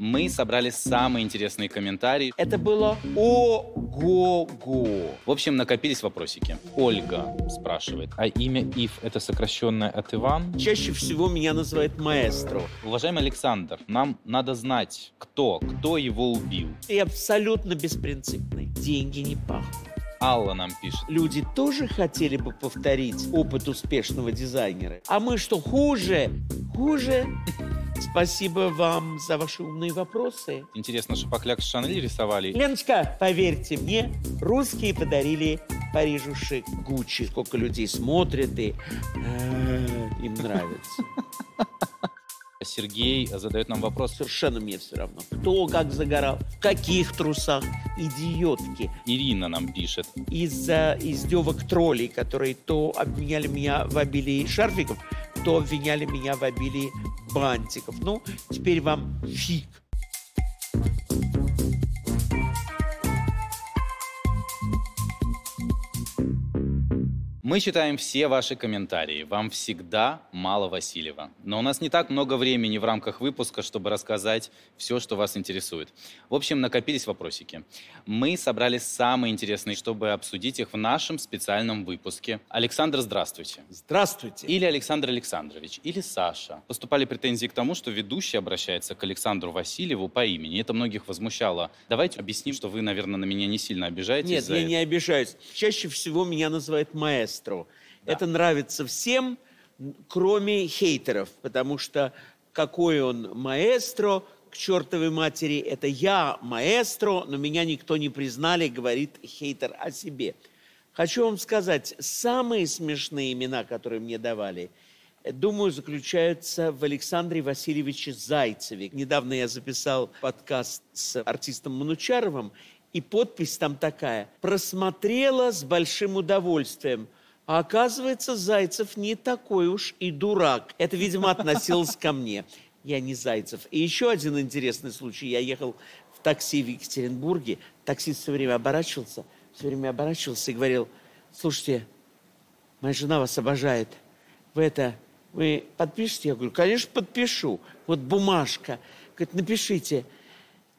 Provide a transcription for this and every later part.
Мы собрали самые интересные комментарии. Это было ого-го. В общем, накопились вопросики. Ольга спрашивает. А имя Ив – это сокращенное от Иван? Чаще всего меня называют маэстро. Уважаемый Александр, нам надо знать, кто, кто его убил. И абсолютно беспринципный. Деньги не пахнут. Алла нам пишет. Люди тоже хотели бы повторить опыт успешного дизайнера. А мы что, хуже? Хуже? Спасибо вам за ваши умные вопросы. Интересно, Шапокляк с Шанель рисовали? Леночка, поверьте мне, русские подарили Парижу шик Гуччи. Сколько людей смотрят и э, им нравится. Сергей задает нам вопрос. Совершенно мне все равно. Кто как загорал, в каких трусах. Идиотки. Ирина нам пишет. Из-за издевок троллей, которые то обвиняли меня в обилии шарфиков, то обвиняли меня в обилии бантиков. Ну, теперь вам фиг. Мы читаем все ваши комментарии. Вам всегда мало Васильева. Но у нас не так много времени в рамках выпуска, чтобы рассказать все, что вас интересует. В общем, накопились вопросики. Мы собрали самые интересные, чтобы обсудить их в нашем специальном выпуске. Александр, здравствуйте. Здравствуйте. Или Александр Александрович, или Саша. Поступали претензии к тому, что ведущий обращается к Александру Васильеву по имени. Это многих возмущало. Давайте объясним, что вы, наверное, на меня не сильно обижаетесь. Нет, я это. не обижаюсь. Чаще всего меня называют маэстро. Да. Это нравится всем, кроме хейтеров, потому что какой он маэстро, к чертовой матери, это я маэстро, но меня никто не признали, говорит хейтер о себе. Хочу вам сказать, самые смешные имена, которые мне давали, думаю, заключаются в Александре Васильевиче Зайцеве. Недавно я записал подкаст с артистом Манучаровым, и подпись там такая. «Просмотрела с большим удовольствием». А оказывается, Зайцев не такой уж и дурак. Это, видимо, относилось ко мне. Я не Зайцев. И еще один интересный случай. Я ехал в такси в Екатеринбурге. Таксист все время оборачивался, все время оборачивался и говорил, слушайте, моя жена вас обожает. Вы это, вы подпишете? Я говорю, конечно, подпишу. Вот бумажка. Говорит, напишите.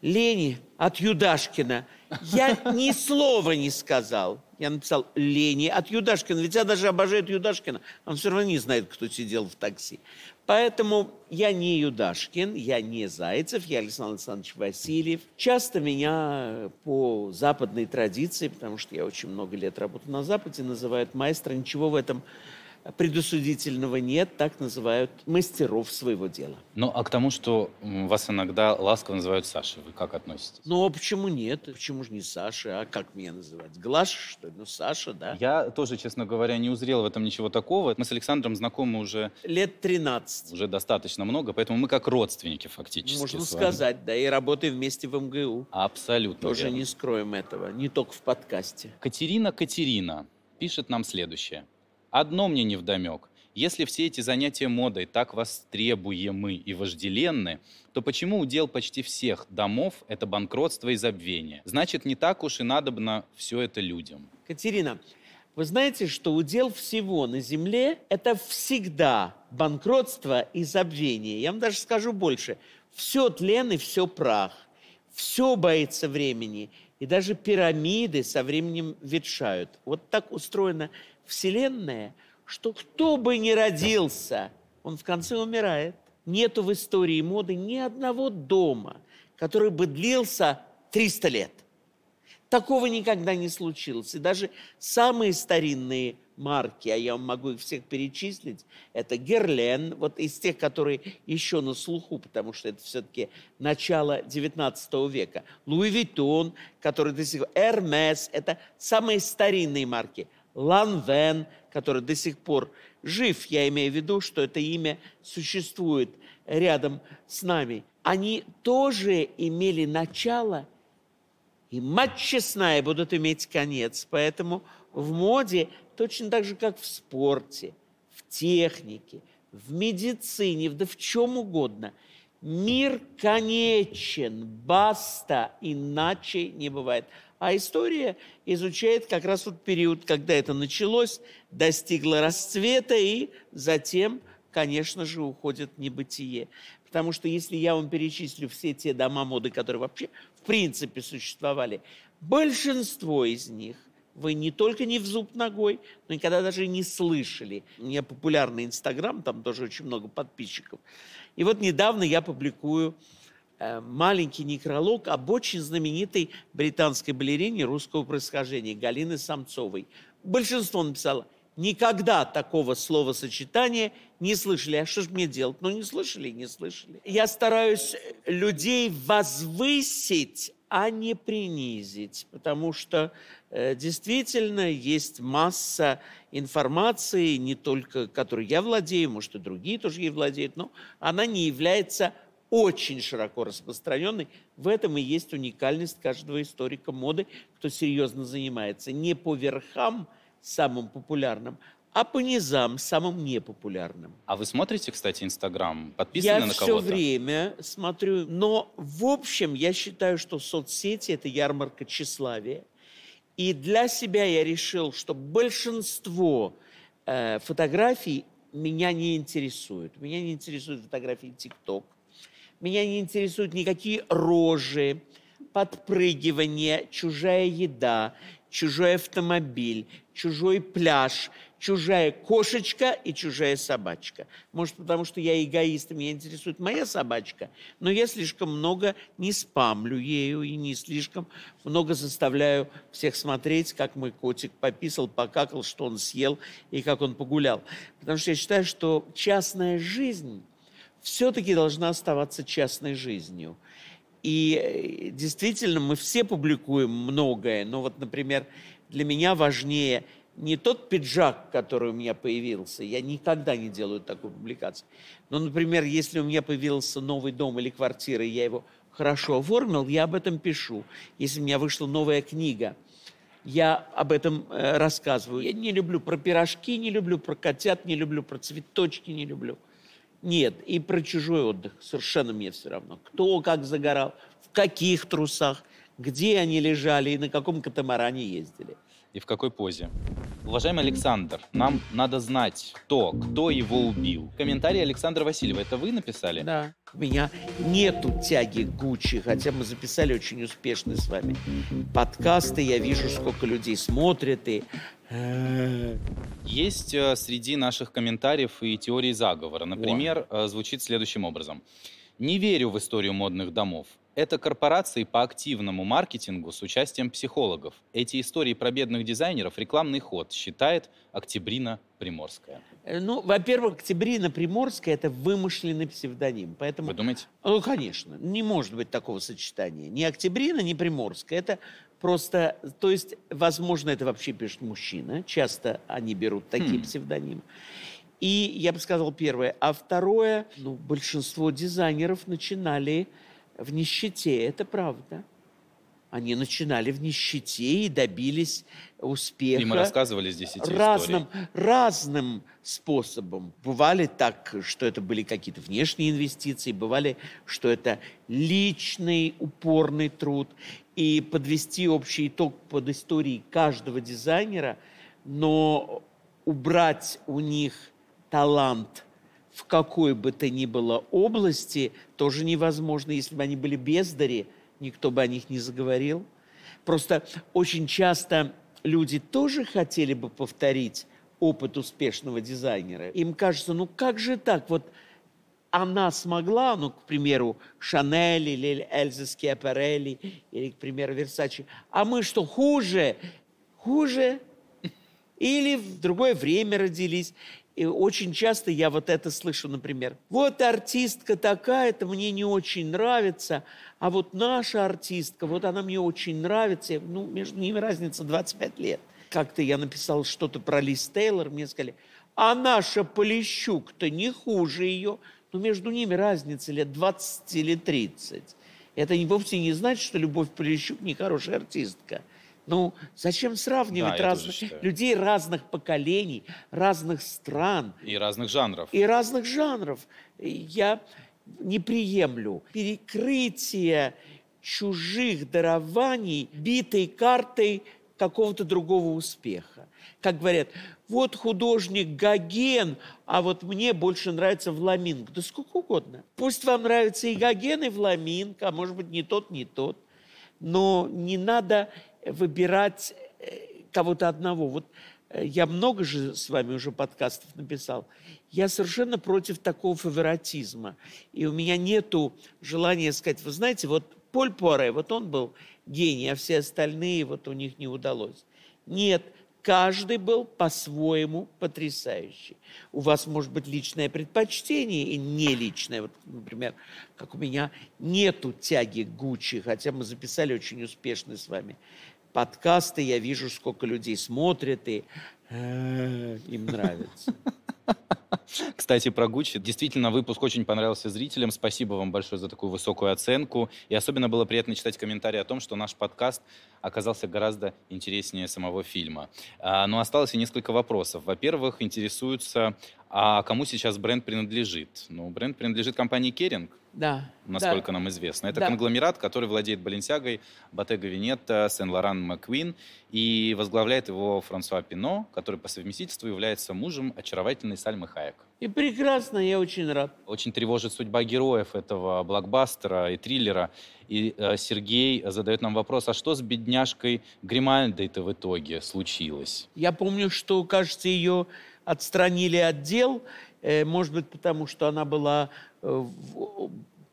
Лени от Юдашкина. Я ни слова не сказал. Я написал Лени от Юдашкина. Ведь я даже обожаю Юдашкина. Он все равно не знает, кто сидел в такси. Поэтому я не Юдашкин, я не Зайцев, я Александр Александрович Васильев. Часто меня по западной традиции, потому что я очень много лет работаю на Западе, называют маэстро. Ничего в этом предусудительного нет, так называют мастеров своего дела. Ну, а к тому, что вас иногда ласково называют Сашей, вы как относитесь? Ну, а почему нет? Почему же не Саша? А как меня называть? Глаша, что ли? Ну, Саша, да. Я тоже, честно говоря, не узрел в этом ничего такого. Мы с Александром знакомы уже, Лет 13. уже достаточно много, поэтому мы как родственники фактически. Можно сказать, да. И работаем вместе в МГУ. Абсолютно. Тоже верно. не скроем этого. Не только в подкасте. Катерина Катерина пишет нам следующее. Одно мне невдомек. Если все эти занятия модой так востребуемы и вожделенны, то почему удел почти всех домов – это банкротство и забвение? Значит, не так уж и надобно все это людям. Катерина, вы знаете, что удел всего на Земле – это всегда банкротство и забвение. Я вам даже скажу больше. Все тлен и все прах. Все боится времени. И даже пирамиды со временем ветшают. Вот так устроена Вселенная, что кто бы ни родился, он в конце умирает. Нету в истории моды ни одного дома, который бы длился 300 лет. Такого никогда не случилось. И даже самые старинные марки, а я могу их всех перечислить, это Герлен, вот из тех, которые еще на слуху, потому что это все-таки начало 19 века. Луи Виттон, который до сих пор, Эрмес, это самые старинные марки. Ланвен, который до сих пор жив, я имею в виду, что это имя существует рядом с нами. Они тоже имели начало и мать честная будут иметь конец. Поэтому в моде точно так же, как в спорте, в технике, в медицине, да в чем угодно. Мир конечен, баста, иначе не бывает. А история изучает как раз вот период, когда это началось, достигло расцвета и затем конечно же, уходят в небытие. Потому что если я вам перечислю все те дома моды, которые вообще в принципе существовали, большинство из них вы не только не в зуб ногой, но никогда даже не слышали. У меня популярный Инстаграм, там тоже очень много подписчиков. И вот недавно я публикую э, маленький некролог об очень знаменитой британской балерине русского происхождения Галины Самцовой. Большинство написало, никогда такого словосочетания не слышали. А что же мне делать? Ну, не слышали, не слышали. Я стараюсь людей возвысить, а не принизить, потому что действительно есть масса информации, не только которой я владею, может, и другие тоже ей владеют, но она не является очень широко распространенной. В этом и есть уникальность каждого историка моды, кто серьезно занимается не по верхам самым популярным, а по низам самым непопулярным. А вы смотрите, кстати, Инстаграм? Подписаны я на все кого-то? время смотрю, но в общем я считаю, что соцсети – это ярмарка тщеславия. И для себя я решил, что большинство э, фотографий меня не интересует. Меня не интересуют фотографии ТикТок. Меня не интересуют никакие рожи, подпрыгивания, чужая еда, чужой автомобиль, чужой пляж, чужая кошечка и чужая собачка. Может, потому что я эгоист, меня интересует моя собачка, но я слишком много не спамлю ею и не слишком много заставляю всех смотреть, как мой котик пописал, покакал, что он съел и как он погулял. Потому что я считаю, что частная жизнь все-таки должна оставаться частной жизнью. И э, действительно, мы все публикуем многое, но вот, например, для меня важнее не тот пиджак, который у меня появился, я никогда не делаю такую публикацию. Но, например, если у меня появился новый дом или квартира, и я его хорошо оформил, я об этом пишу. Если у меня вышла новая книга, я об этом э, рассказываю. Я не люблю про пирожки, не люблю про котят, не люблю про цветочки, не люблю. Нет, и про чужой отдых совершенно мне все равно. Кто как загорал, в каких трусах, где они лежали и на каком катамаране ездили. И в какой позе? Уважаемый Александр, нам надо знать, кто, кто его убил. Комментарий Александра Васильева, это вы написали? Да. У меня нету тяги Гуччи, хотя мы записали очень успешный с вами подкасты. Я вижу, сколько людей смотрят и Есть э, среди наших комментариев и теории заговора. Например, э, звучит следующим образом. Не верю в историю модных домов. Это корпорации по активному маркетингу с участием психологов. Эти истории про бедных дизайнеров – рекламный ход, считает Октябрина Приморская. Э, Ну, во-первых, Октябрина Приморская – это вымышленный псевдоним. Поэтому, Вы думаете? Ну, конечно. Не может быть такого сочетания. Ни Октябрина, ни Приморская. Это просто... То есть, возможно, это вообще пишет мужчина. Часто они берут такие Хм. псевдонимы. И я бы сказал первое. А второе, ну, большинство дизайнеров начинали в нищете. Это правда. Они начинали в нищете и добились успеха И мы рассказывали здесь эти разным, истории. разным способом. Бывали так, что это были какие-то внешние инвестиции, бывали, что это личный упорный труд. И подвести общий итог под историей каждого дизайнера, но убрать у них талант в какой бы то ни было области тоже невозможно. Если бы они были бездари, никто бы о них не заговорил. Просто очень часто люди тоже хотели бы повторить опыт успешного дизайнера. Им кажется, ну как же так? Вот она смогла, ну, к примеру, Шанель или Эльза Скиапарелли, или, к примеру, Версачи. А мы что, хуже? Хуже? Или в другое время родились. И очень часто я вот это слышу, например. Вот артистка такая-то мне не очень нравится, а вот наша артистка, вот она мне очень нравится. Ну, между ними разница 25 лет. Как-то я написал что-то про Лиз Тейлор, мне сказали, а наша Полищук-то не хуже ее. Но между ними разница лет 20 или 30. Это вовсе не значит, что Любовь Полищук не хорошая артистка. Ну, зачем сравнивать Да, разных, людей разных поколений, разных стран И разных жанров. и разных жанров? Я не приемлю перекрытие чужих дарований битой картой какого-то другого успеха. Как говорят, вот художник Гоген, а вот мне больше нравится Вламинг. Да сколько угодно. Пусть вам нравится и Гоген, и Вламинг, а может быть не тот, не тот. Но не надо выбирать э, кого-то одного. Вот э, я много же с вами уже подкастов написал. Я совершенно против такого фаворитизма. И у меня нету желания сказать, вы знаете, вот Поль Пуаре, вот он был гений, а все остальные, вот у них не удалось. Нет, каждый был по-своему потрясающий. У вас может быть личное предпочтение и не личное. Вот, например, как у меня нету тяги к Гуччи, хотя мы записали очень успешный с вами подкасты, я вижу, сколько людей смотрят, и э, им нравится. Кстати, про Гуччи. Действительно, выпуск очень понравился зрителям. Спасибо вам большое за такую высокую оценку. И особенно было приятно читать комментарии о том, что наш подкаст оказался гораздо интереснее самого фильма. А, но осталось и несколько вопросов. Во-первых, интересуются, а кому сейчас бренд принадлежит? Ну, бренд принадлежит компании Керинг. Да. Насколько да. нам известно. Это да. конгломерат, который владеет Баленсиагой, Ботега Венетта, Сен-Лоран Маквин. И возглавляет его Франсуа Пино, который по совместительству является мужем очаровательной Сальмы Хаек. И прекрасно, я очень рад. Очень тревожит судьба героев этого блокбастера и триллера. И э, Сергей задает нам вопрос, а что с бедняжкой Гримальдой-то в итоге случилось? Я помню, что, кажется, ее отстранили от дел, может быть, потому что она была э,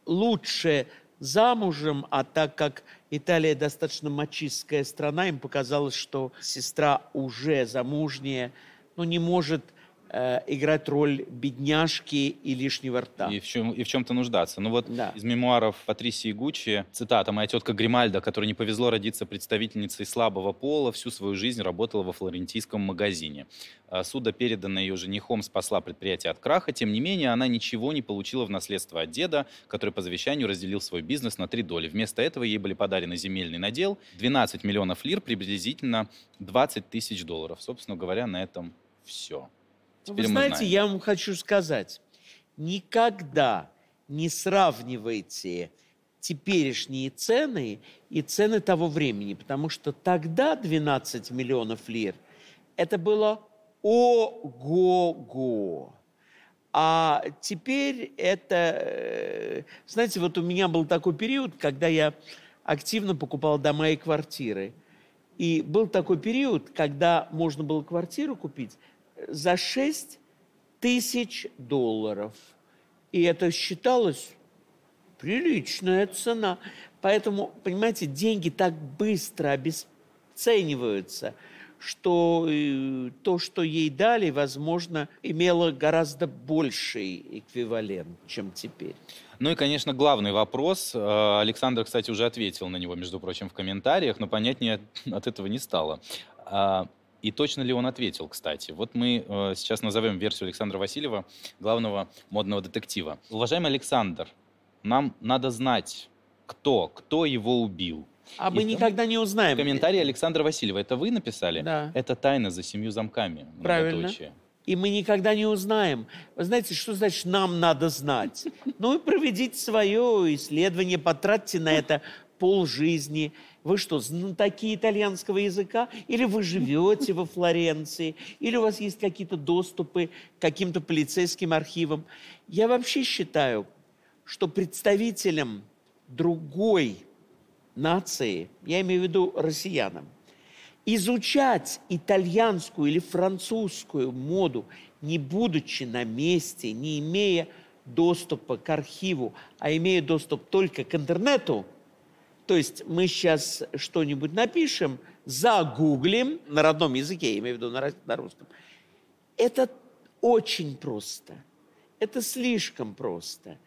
лучше замужем, а так как Италия достаточно мачистская страна, им показалось, что сестра уже замужняя, ну, не может э, играть роль бедняжки и лишнего рта. И в, чем, и в чем-то нуждаться. Ну вот да. из мемуаров Патрисии Гуччи, цитата, «Моя тетка Гримальда, которой не повезло родиться представительницей слабого пола, всю свою жизнь работала во флорентийском магазине. А суда, переданная ее женихом, спасла предприятие от краха. Тем не менее, она ничего не получила в наследство от деда, который по завещанию разделил свой бизнес на три доли. Вместо этого ей были подарены земельный надел, 12 миллионов лир, приблизительно 20 тысяч долларов. Собственно говоря, на этом все. Теперь Вы знаете, я вам хочу сказать, никогда не сравнивайте теперешние цены и цены того времени, потому что тогда 12 миллионов лир – это было ого-го. А теперь это, э, знаете, вот у меня был такой период, когда я активно покупал дома и квартиры. И был такой период, когда можно было квартиру купить за 6 тысяч долларов. И это считалось приличная цена. Поэтому, понимаете, деньги так быстро обесцениваются, что э, то, что ей дали, возможно, имело гораздо больший эквивалент, чем теперь. Ну и, конечно, главный вопрос. Э, Александр, кстати, уже ответил на него, между прочим, в комментариях, но понятнее от этого не стало. И точно ли он ответил, кстати? Вот мы э, сейчас назовем версию Александра Васильева, главного модного детектива. Уважаемый Александр, нам надо знать, кто, кто его убил. А мы никогда не узнаем. Комментарий Александра Васильева. Это вы написали? Да. Это тайна за семью замками. Правильно. И мы никогда не узнаем. Вы знаете, что значит «нам надо знать»? Ну и проведите свое исследование, потратьте на это полжизни. Вы что, знатоки итальянского языка? Или вы живете во Флоренции? Или у вас есть какие-то доступы к каким-то полицейским архивам? Я вообще считаю, что представителям другой нации, я имею в виду россиянам, изучать итальянскую или французскую моду, не будучи на месте, не имея доступа к архиву, а имея доступ только к интернету – то есть мы сейчас что-нибудь напишем, загуглим на родном языке, я имею в виду на, на русском. Это очень просто. Это слишком просто.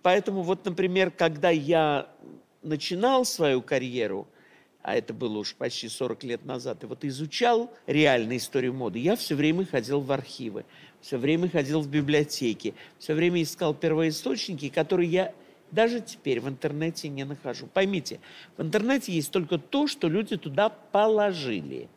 Поэтому вот, например, когда я начинал свою карьеру, а это было уж почти 40 лет назад, и вот изучал реальную историю моды, я все время ходил в архивы, все время ходил в библиотеки, все время искал первоисточники, которые я даже теперь в интернете не нахожу. Поймите, в интернете есть только то, что люди туда положили.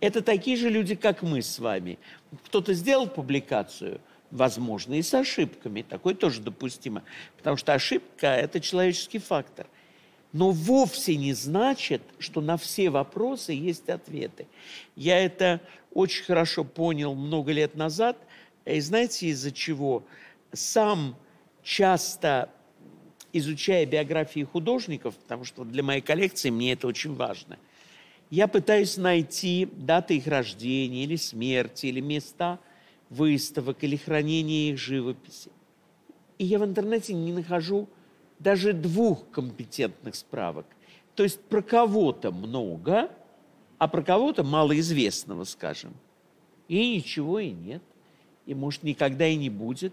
Это такие же люди, как мы с вами. Кто-то сделал публикацию, возможно, и с ошибками. Такое тоже допустимо. Потому что ошибка – это человеческий фактор. но вовсе не значит, что на все вопросы есть ответы. Я это очень хорошо понял много лет назад. И знаете, из-за чего? Сам часто изучая биографии художников, потому что для моей коллекции мне это очень важно, я пытаюсь найти даты их рождения или смерти, или места выставок, или хранения их живописи. И я в интернете не нахожу даже двух компетентных справок. То есть про кого-то много, а про кого-то малоизвестного, скажем. И ничего и нет. И, может, никогда и не будет,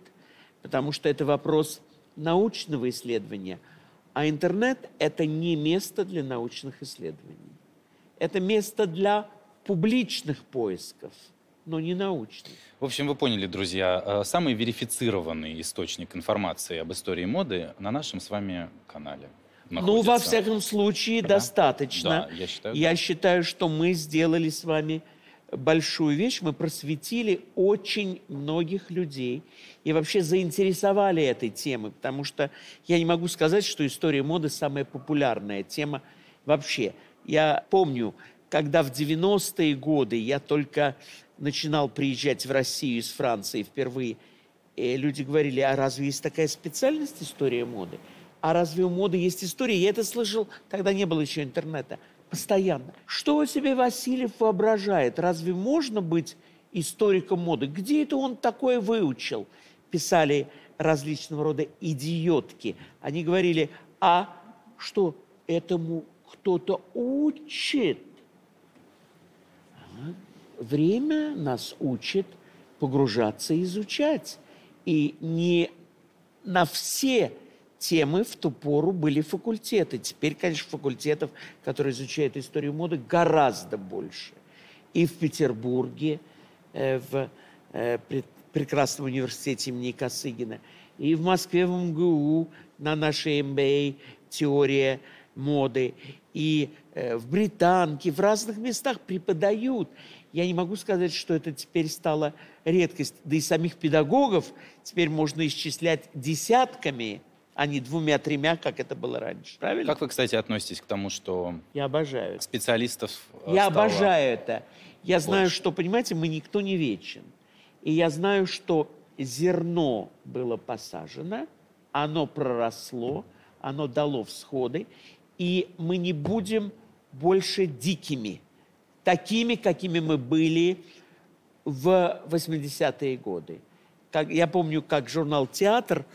потому что это вопрос научного исследования. А интернет – это не место для научных исследований. Это место для публичных поисков – но не научный. В общем, вы поняли, друзья, э, самый верифицированный источник информации об истории моды на нашем с вами канале. Находится. Ну, во всяком случае, да? достаточно. Да, я считаю. Я да. считаю, что мы сделали с вами большую вещь. Мы просветили очень многих людей и вообще заинтересовали этой темой, потому что я не могу сказать, что история моды самая популярная тема вообще. Я помню, когда в 90-е годы я только начинал приезжать в Россию из Франции впервые, и люди говорили, а разве есть такая специальность история моды? А разве у моды есть история? Я это слышал, тогда не было еще интернета. Постоянно. Что себе Васильев воображает? Разве можно быть историком моды? Где это он такое выучил? Писали различного рода идиотки. Они говорили, а что этому кто-то учит? время нас учит погружаться и изучать. И не на все темы в ту пору были факультеты. Теперь, конечно, факультетов, которые изучают историю моды, гораздо больше. И в Петербурге, э, в э, прекрасном университете имени Косыгина, и в Москве, в МГУ, на нашей МБА теория моды, и э, в Британке, в разных местах преподают. Я не могу сказать, что это теперь стало редкость. Да и самих педагогов теперь можно исчислять десятками, а не двумя-тремя, как это было раньше. Правильно? Как вы, кстати, относитесь к тому, что Я обожаю. специалистов э, Я стало... обожаю это. Я больше. знаю, что, понимаете, мы никто не вечен. И я знаю, что зерно было посажено, оно проросло, оно дало всходы, и мы не будем больше дикими такими, какими мы были в 80-е годы. Как, я помню, как журнал «Театр»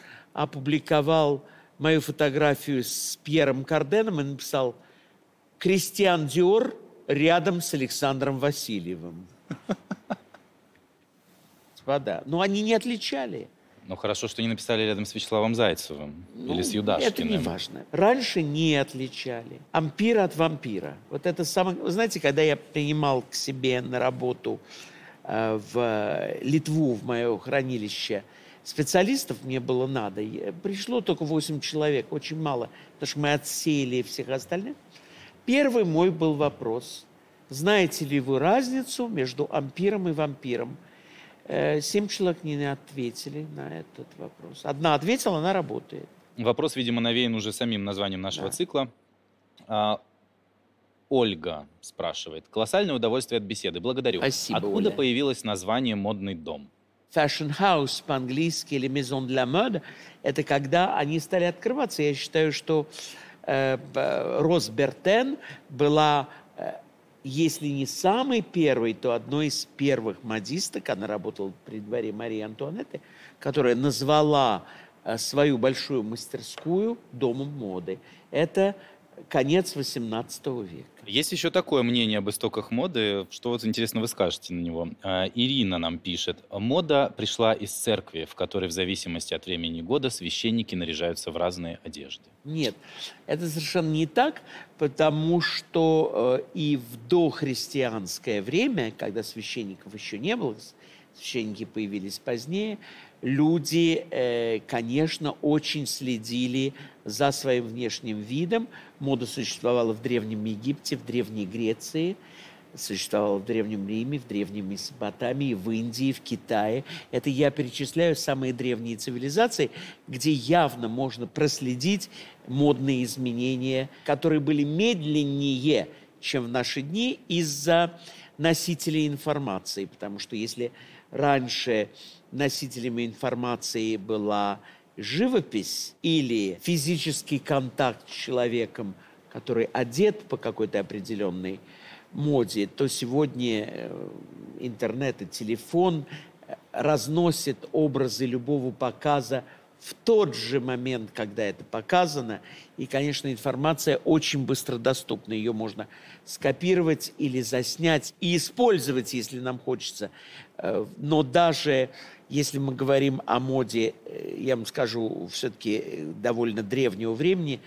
опубликовал мою фотографию с Пьером Карденом и написал «Кристиан Диор рядом с Александром Васильевым». Господа, но они не отличали. Ну, хорошо, что не написали рядом с Вячеславом Зайцевым ну, или с Юдашкиным. Это не важно. Раньше не отличали. Ампир от вампира. Вот это самое... Вы знаете, когда я принимал к себе на работу э, в Литву, в мое хранилище, специалистов мне было надо. Пришло только 8 человек, очень мало, потому что мы отсеяли всех остальных. Первый мой был вопрос. Знаете ли вы разницу между ампиром и вампиром? Э, семь человек не ответили на этот вопрос. Одна ответила, она работает. Вопрос, видимо, навеян уже самим названием нашего да. цикла. А, Ольга спрашивает. Колоссальное удовольствие от беседы. Благодарю. Спасибо, Откуда Оля. появилось название «модный дом»? Fashion House по-английски или Maison de la Mode – это когда они стали открываться. Я считаю, что э, Рос Бертен была э, если не самый первый, то одной из первых модисток, она работала при дворе Марии Антуанетты, которая назвала э, свою большую мастерскую домом моды. Это конец XVIII века. Есть еще такое мнение об истоках моды, что вот интересно вы скажете на него. А, Ирина нам пишет. Мода пришла из церкви, в которой в зависимости от времени года священники наряжаются в разные одежды. Нет, это совершенно не так, потому что э, и в дохристианское время, когда священников еще не было, священники появились позднее, люди, э, конечно, очень следили за своим внешним видом. Мода существовала в Древнем Египте, в Древней Греции. существовало в Древнем Риме, в Древнем Месопотамии, в Индии, в Китае. Это я перечисляю самые древние цивилизации, где явно можно проследить модные изменения, которые были медленнее, чем в наши дни из-за носителей информации. Потому что если раньше носителями информации была живопись или физический контакт с человеком, который одет по какой-то определенной моде, то сегодня э, интернет и телефон э, разносят образы любого показа в тот же момент, когда это показано. И, конечно, информация очень быстро доступна. Ее можно скопировать или заснять и использовать, если нам хочется. Э, но даже если мы говорим о моде, я вам скажу, все-таки довольно древнего времени,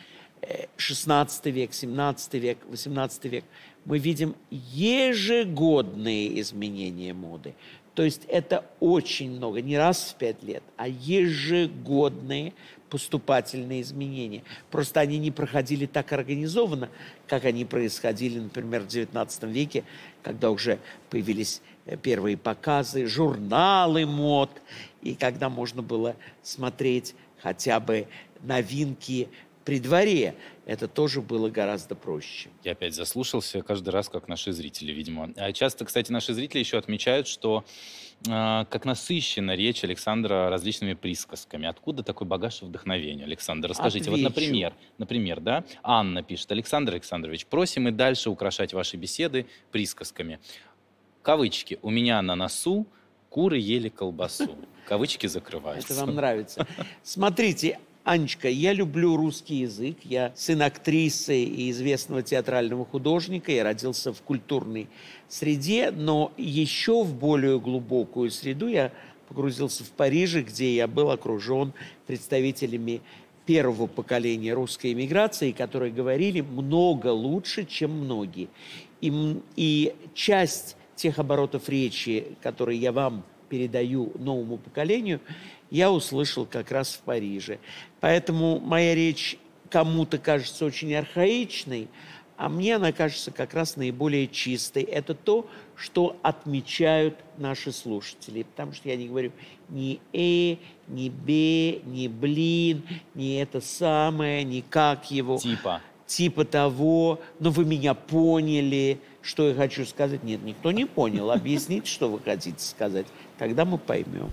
16 век, 17 век, 18 век, мы видим ежегодные изменения моды. То есть это очень много, не раз в пять лет, а ежегодные поступательные изменения. Просто они не проходили так организованно, как они происходили, например, в XIX веке, когда уже появились э, первые показы, журналы мод, и когда можно было смотреть хотя бы новинки при дворе это тоже было гораздо проще. Я опять заслушался каждый раз, как наши зрители, видимо. А часто, кстати, наши зрители еще отмечают, что э, как насыщена речь Александра различными присказками. Откуда такой багаж вдохновения, Александр? Расскажите. Отвечу. Вот, например, например, да, Анна пишет, Александр Александрович, просим и дальше украшать ваши беседы присказками. Кавычки. У меня на носу куры ели колбасу. Кавычки закрываются. Это вам нравится. Смотрите, Анечка, я люблю русский язык. Я сын актрисы и известного театрального художника. Я родился в культурной среде, но еще в более глубокую среду я погрузился в Париже, где я был окружен представителями первого поколения русской эмиграции, которые говорили много лучше, чем многие. И, и часть тех оборотов речи, которые я вам передаю новому поколению, я услышал как раз в Париже. Поэтому моя речь кому-то кажется очень архаичной, а мне она кажется как раз наиболее чистой. Это то, что отмечают наши слушатели. Потому что я не говорю ни «э», ни «бе», ни «блин», ни «это самое», ни «как его». Типа. Типа того, но вы меня поняли, что я хочу сказать. Нет, никто не понял. Объясните, что вы хотите сказать. Тогда мы поймем.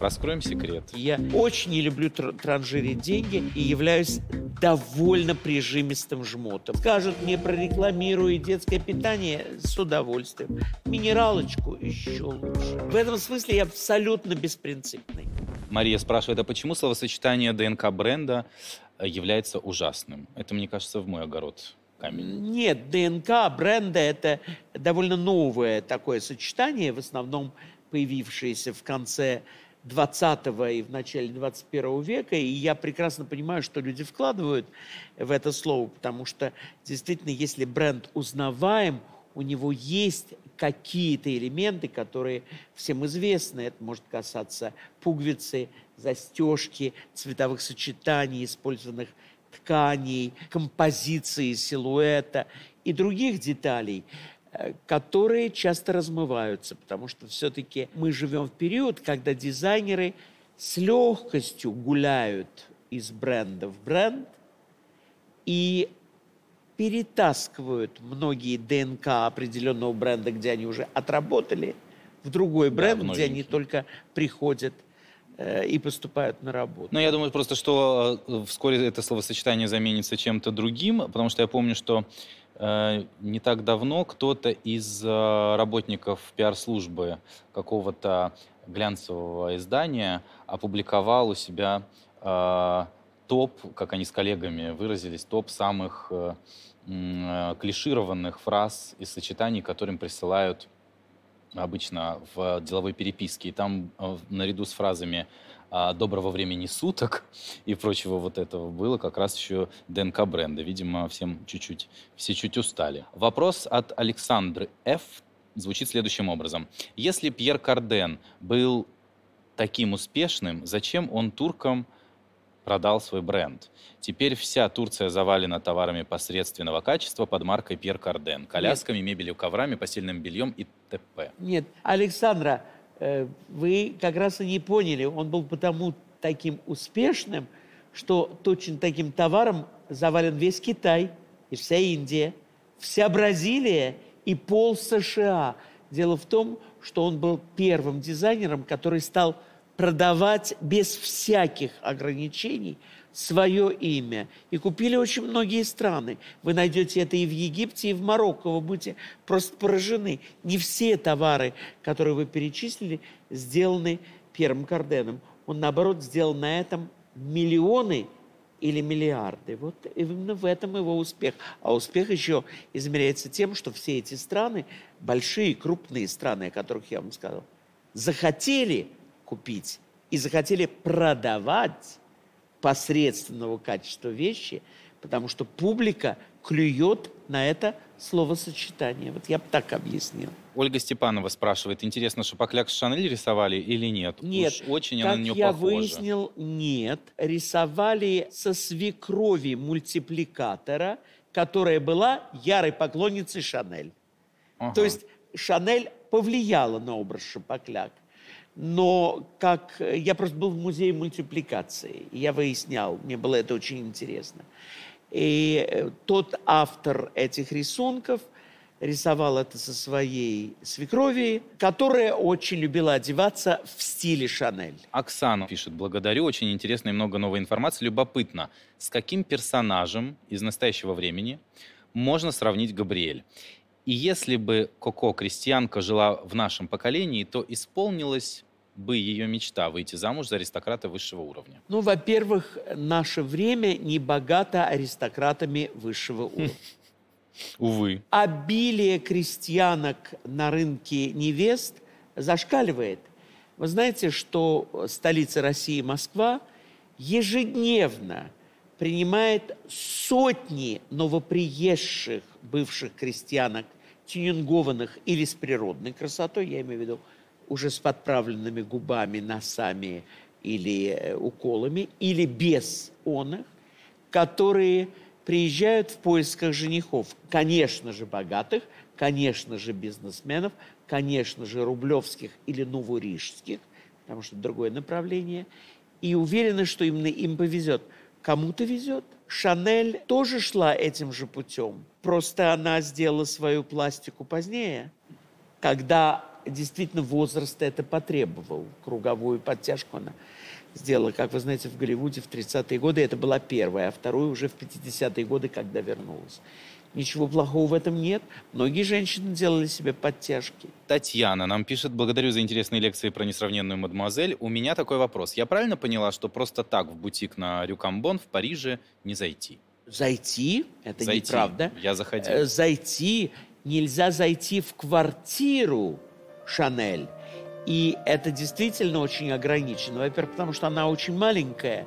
Раскроем секрет. Я очень не люблю тр- транжирить деньги и являюсь довольно прижимистым жмотом. Скажут мне, прорекламирую детское питание с удовольствием. Минералочку еще лучше. В этом смысле я абсолютно беспринципный. Мария спрашивает, а почему словосочетание ДНК бренда является ужасным? Это, мне кажется, в мой огород камень. Нет, ДНК бренда – это довольно новое такое сочетание, в основном появившееся в конце 20 и в начале 21 века, и я прекрасно понимаю, что люди вкладывают в это слово, потому что действительно, если бренд узнаваем, у него есть какие-то элементы, которые всем известны. Это может касаться пуговицы, застежки, цветовых сочетаний, использованных тканей, композиции, силуэта и других деталей – Э, которые часто размываются, потому что все-таки мы живем в период, когда дизайнеры с легкостью гуляют из бренда в бренд и перетаскивают многие ДНК определенного бренда, где они уже отработали, в другой бренд, да, где они только приходят и поступают на работу. Но я думаю просто, что э, вскоре это словосочетание заменится чем-то другим, потому что я помню, что Э, не так давно кто-то из э, работников пиар-службы какого-то глянцевого издания опубликовал у себя э, топ, как они с коллегами выразились, топ самых клишированных фраз и сочетаний, которым присылают обычно в деловой переписке. И там наряду с фразами а, доброго времени суток и прочего вот этого было как раз еще ДНК бренда. Видимо, всем чуть-чуть, все чуть устали. Вопрос от Александры Ф. звучит следующим образом. Если Пьер Карден был таким успешным, зачем он туркам продал свой бренд. Теперь вся Турция завалена товарами посредственного качества под маркой Пьер Карден. Колясками, Нет. мебелью, коврами, постельным бельем и т.п. Нет, Александра, э, вы как раз и не поняли. Он был потому таким успешным, что точно таким товаром завален весь Китай и вся Индия, вся Бразилия и пол США. Дело в том, что он был первым дизайнером, который стал продавать без всяких ограничений свое имя. И купили очень многие страны. Вы найдете это и в Египте, и в Марокко. Вы будете просто поражены. Не все товары, которые вы перечислили, сделаны Первым Карденом. Он, наоборот, сделал на этом миллионы или миллиарды. Вот именно в этом его успех. А успех еще измеряется тем, что все эти страны, большие, крупные страны, о которых я вам сказал, захотели купить и захотели продавать посредственного качества вещи, потому что публика клюет на это словосочетание. Вот я бы так объяснил. Ольга Степанова спрашивает, интересно, Шапокляк с Шанель рисовали или нет? Нет. Уж очень как она на нее я похожа. выяснил, нет. Рисовали со свекрови мультипликатора, которая была ярой поклонницей Шанель. Ага. То есть Шанель повлияла на образ Шапокляк. Но как я просто был в музее мультипликации, я выяснял, мне было это очень интересно. И э, тот автор этих рисунков рисовал это со своей свекрови, которая очень любила одеваться в стиле Шанель. Оксана пишет, благодарю, очень интересно и много новой информации. Любопытно, с каким персонажем из настоящего времени можно сравнить Габриэль? И если бы Коко, крестьянка, жила в нашем поколении, то исполнилась бы ее мечта выйти замуж за аристократа высшего уровня? Ну, во-первых, наше время не богато аристократами высшего уровня. Увы. Обилие крестьянок на рынке невест зашкаливает. Вы знаете, что столица России, Москва, ежедневно принимает сотни новоприезжих бывших крестьянок, тюнингованных или с природной красотой, я имею в виду уже с подправленными губами, носами или э, уколами, или без оных, которые приезжают в поисках женихов. Конечно же, богатых, конечно же, бизнесменов, конечно же, рублевских или новорижских, потому что другое направление, и уверены, что именно им повезет. Кому-то везет. Шанель тоже шла этим же путем. Просто она сделала свою пластику позднее, когда действительно возраст это потребовал. Круговую подтяжку она сделала. Как вы знаете, в Голливуде в 30-е годы это была первая, а вторую уже в 50-е годы, когда вернулась. Ничего плохого в этом нет. Многие женщины делали себе подтяжки. Татьяна нам пишет, благодарю за интересные лекции про несравненную мадемуазель. У меня такой вопрос. Я правильно поняла, что просто так в бутик на Рюкамбон в Париже не зайти? Зайти? Это зайти. неправда. Я заходил. Э, зайти. Нельзя зайти в квартиру Шанель. И это действительно очень ограничено. Во-первых, потому что она очень маленькая.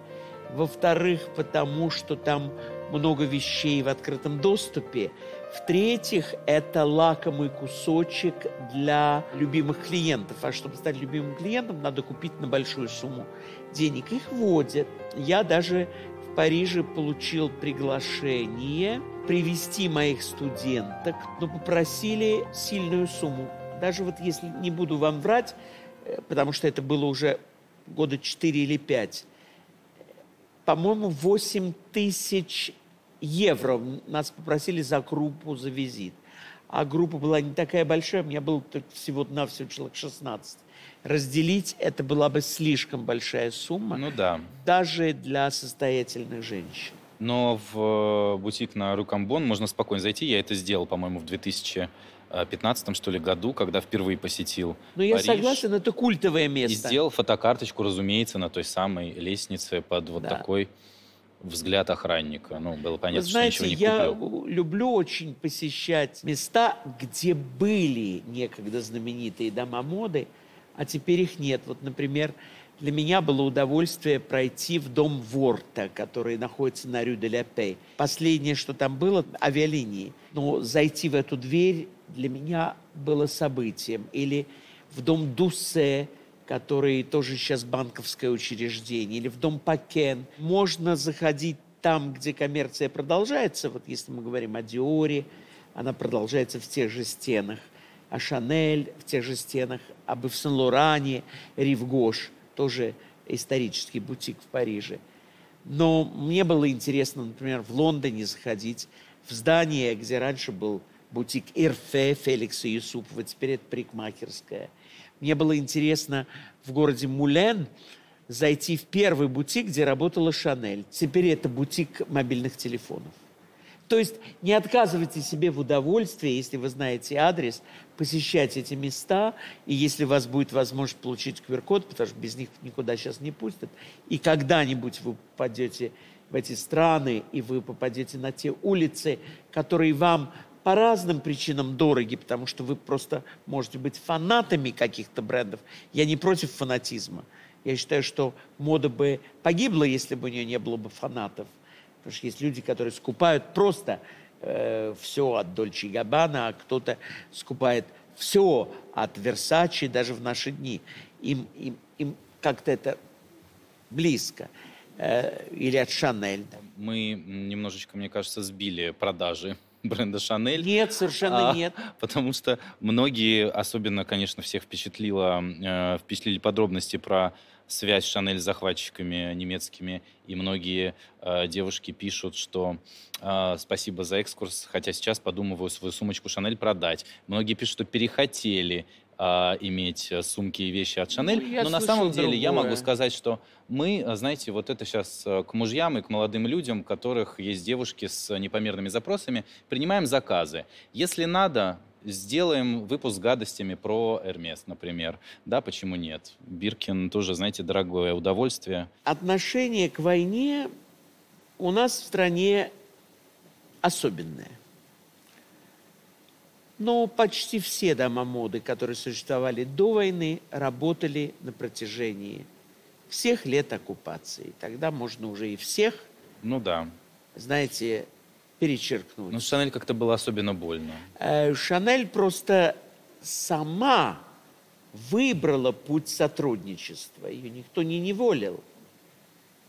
Во-вторых, потому что там много вещей в открытом доступе. В-третьих, это лакомый кусочек для любимых клиентов. А чтобы стать любимым клиентом, надо купить на большую сумму денег. Их водят. Я даже в Париже получил приглашение привести моих студенток, но попросили сильную сумму даже вот если не буду вам врать, э, потому что это было уже года 4 или 5, по-моему, 8 тысяч евро нас попросили за группу, за визит. А группа была не такая большая, у меня было всего-навсего человек 16. Разделить это была бы слишком большая сумма. Ну да. Даже для состоятельных женщин. Но в э, бутик на Рукамбон можно спокойно зайти. Я это сделал, по-моему, в 2000 15 что ли, году, когда впервые посетил Ну, я Париж, согласен, это культовое место. И сделал фотокарточку, разумеется, на той самой лестнице под вот да. такой взгляд охранника. Ну, было понятно, Вы знаете, что ничего не я куплю. люблю очень посещать места, где были некогда знаменитые дома моды, а теперь их нет. Вот, например, для меня было удовольствие пройти в дом Ворта, который находится на Рю де ля Пей. Последнее, что там было, авиалинии. Но зайти в эту дверь для меня было событием. Или в дом Дуссе, который тоже сейчас банковское учреждение, или в дом Пакен. Можно заходить там, где коммерция продолжается, вот если мы говорим о Диоре, она продолжается в тех же стенах, о Шанель в тех же стенах, об Ив Сен-Лоране, Рив Гош, тоже исторический бутик в Париже. Но мне было интересно, например, в Лондоне заходить в здание, где раньше был бутик Ирфе Феликса Юсупова, теперь это парикмахерская. Мне было интересно в городе Мулен зайти в первый бутик, где работала Шанель. Теперь это бутик мобильных телефонов. То есть не отказывайте себе в удовольствии, если вы знаете адрес, посещать эти места, и если у вас будет возможность получить QR-код, потому что без них никуда сейчас не пустят, и когда-нибудь вы попадете в эти страны, и вы попадете на те улицы, которые вам по разным причинам дороги, потому что вы просто можете быть фанатами каких-то брендов. Я не против фанатизма. Я считаю, что мода бы погибла, если бы у нее не было бы фанатов. Потому что есть люди, которые скупают просто э, все от Дольче Габбана, а кто-то скупает все от Версачи даже в наши дни. Им, им, им как-то это близко. Э, или от Шанель. Мы немножечко, мне кажется, сбили продажи бренда Шанель. Нет, совершенно а, нет. Потому что многие, особенно, конечно, всех впечатлило, э, впечатлили подробности про связь Шанель с захватчиками немецкими, и многие э, девушки пишут, что э, спасибо за экскурс, хотя сейчас подумываю свою сумочку Шанель продать. Многие пишут, что перехотели э, иметь сумки и вещи от Шанель, ну, но на самом деле другое. я могу сказать, что мы, знаете, вот это сейчас э, к мужьям и к молодым людям, у которых есть девушки с непомерными запросами, принимаем заказы. Если надо, сделаем выпуск с гадостями про Эрмес, например. Да, почему нет? Биркин тоже, знаете, дорогое удовольствие. Отношение к войне у нас в стране особенное. Но почти все дома моды, которые существовали до войны, работали на протяжении всех лет оккупации. Тогда можно уже и всех. Ну да. Знаете, перечеркнуть. Ну, Шанель как-то было особенно больно. Э, Шанель просто сама выбрала путь сотрудничества. Ее никто не неволил.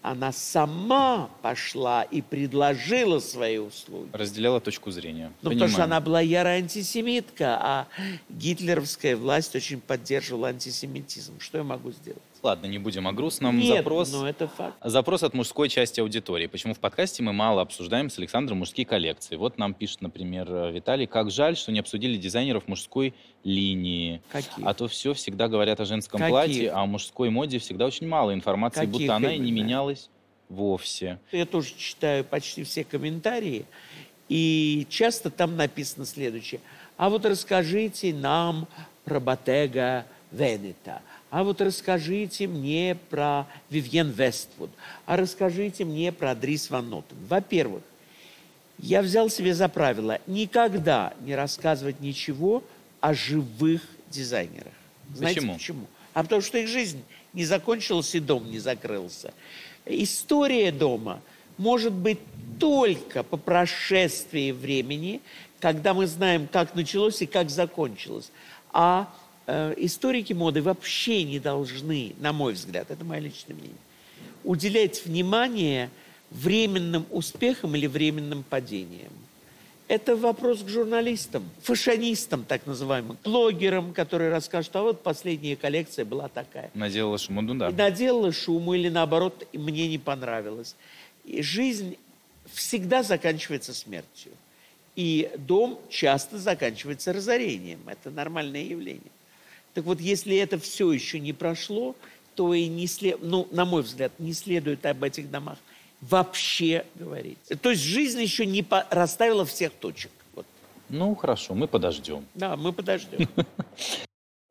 Она сама пошла и предложила свои услуги. Разделяла точку зрения. Ну, потому что она была ярая антисемитка, а гитлеровская власть очень поддерживала антисемитизм. Что я могу сделать? Ладно, не будем о грустном. Нет, Запрос, но это факт. Запрос от мужской части аудитории. Почему в подкасте мы мало обсуждаем с Александром мужские коллекции? Вот нам пишет, например, Виталий, как жаль, что не обсудили дизайнеров мужской линии. Каких? А то все всегда говорят о женском Каких? платье, а о мужской моде всегда очень мало информации, Каких будто она и не менялась вовсе. Я тоже читаю почти все комментарии, и часто там написано следующее. А вот расскажите нам про Ботега Венета. А вот расскажите мне про Вивьен Вествуд. А расскажите мне про Дрис Ван Нотен. Во-первых, я взял себе за правило никогда не рассказывать ничего о живых дизайнерах. Знаете Почему? почему? А потому что их жизнь не закончилась и дом не закрылся. История дома может быть только по прошествии времени, когда мы знаем, как началось и как закончилось. А историки моды вообще не должны, на мой взгляд, это мое личное мнение, уделять внимание временным успехам или временным падениям. Это вопрос к журналистам, фашонистам, так называемым, блогерам, которые расскажут, а вот последняя коллекция была такая. Наделала шуму, ну да. И наделала шуму или наоборот, мне не понравилось. И жизнь всегда заканчивается смертью. И дом часто заканчивается разорением. Это нормальное явление. Так вот, если это все еще не прошло, то и не след... ну, на мой взгляд, не следует об этих домах вообще говорить. То есть жизнь еще не по- расставила всех точек. Вот. Ну, хорошо, мы подождем. Да, мы подождем.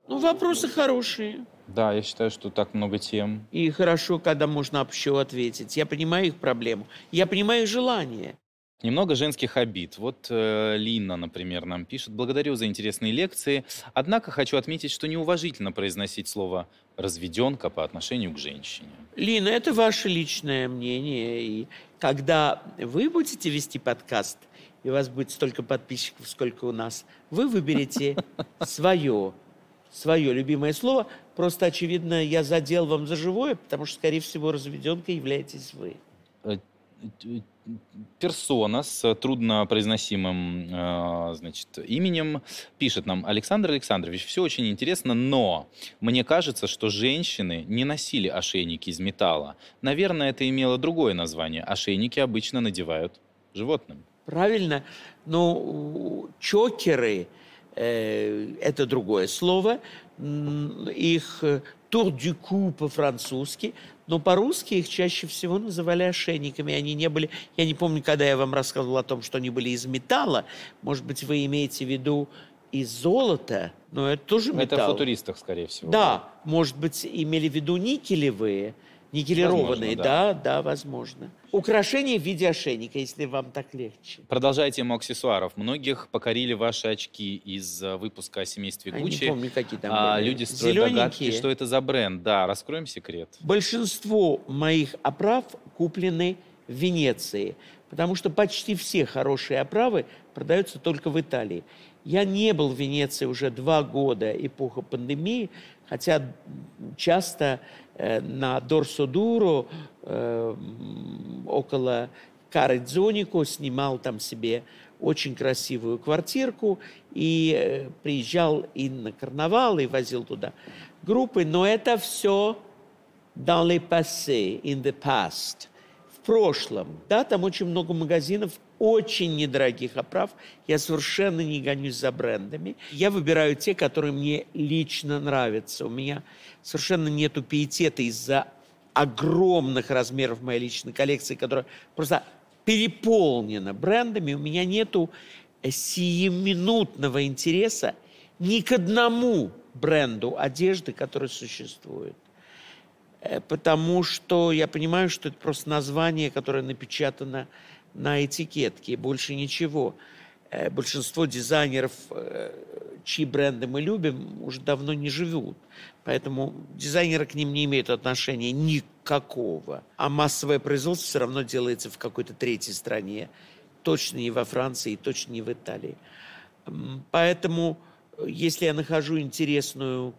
Ну, вопросы хорошие. Да, я считаю, что так много тем. И хорошо, когда можно общо ответить. Я понимаю их проблему. Я понимаю их желание. Немного женских обид. Вот э, Лина, например, нам пишет. Благодарю за интересные лекции. Однако хочу отметить, что неуважительно произносить слово «разведенка» по отношению к женщине. Лина, это ваше личное мнение. И когда вы будете вести подкаст, и у вас будет столько подписчиков, сколько у нас, вы выберете свое, свое любимое слово. Просто, очевидно, я задел вам за живое, потому что, скорее всего, разведенкой являетесь вы. Э, персона с труднопроизносимым э, значит, именем пишет нам Александр Александрович, все очень интересно, но мне кажется, что женщины не носили ошейники из металла. Наверное, это имело другое название. Ошейники обычно надевают животным. Правильно. Но чокеры э, это другое слово. Их тур дю ку по-французски, но по-русски их чаще всего называли ошейниками. Они не были... Я не помню, когда я вам рассказывал о том, что они были из металла. Может быть, вы имеете в виду из золота, но это тоже металл. Это в футуристах, скорее всего. Да, может быть, имели в виду никелевые, Никелированные, возможно, да. да, да, возможно. Украшения в виде ошейника, если вам так легче. Продолжая тему аксессуаров. Многих покорили ваши очки из э, выпуска о семействе Гуччи. не помню, какие там а, Люди строят догадки, что это за бренд. Да, раскроем секрет. Большинство моих оправ куплены в Венеции, потому что почти все хорошие оправы продаются только в Италии. Я не был в Венеции уже два года, эпоха пандемии, хотя часто э, на Дорсодуро, э, около Каредзонико, снимал там себе очень красивую квартирку и э, приезжал и на карнавал, и возил туда группы. Но это все dans le passé, in the past, в прошлом. Да, там очень много магазинов, очень недорогих оправ. Я совершенно не гонюсь за брендами. Я выбираю те, которые мне лично нравятся. У меня совершенно нету пиетета из-за огромных размеров моей личной коллекции, которая просто переполнена брендами. У меня нету сиюминутного интереса ни к одному бренду одежды, который существует. Э, потому что я понимаю, что это просто название, которое напечатано на этикетке, больше ничего. Э, большинство дизайнеров, э, чьи бренды мы любим, уже давно не живут. Поэтому дизайнеры к ним не имеют отношения никакого. А массовое производство все равно делается в какой-то третьей стране. Точно не во Франции, точно не в Италии. Поэтому, если я нахожу интересную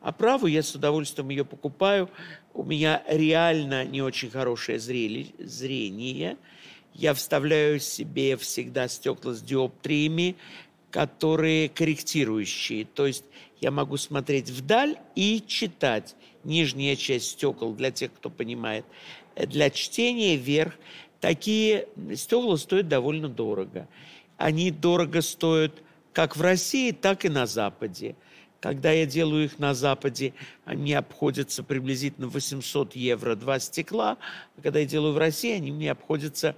оправу, я с удовольствием ее покупаю. У меня реально не очень хорошее зрение – я вставляю себе всегда стекла с диоптриями, которые корректирующие. То есть я могу смотреть вдаль и читать. Нижняя часть стекол, для тех, кто понимает, для чтения вверх. Такие стекла стоят довольно дорого. Они дорого стоят как в России, так и на Западе. Когда я делаю их на Западе, они обходятся приблизительно 800 евро два стекла. А когда я делаю в России, они мне обходятся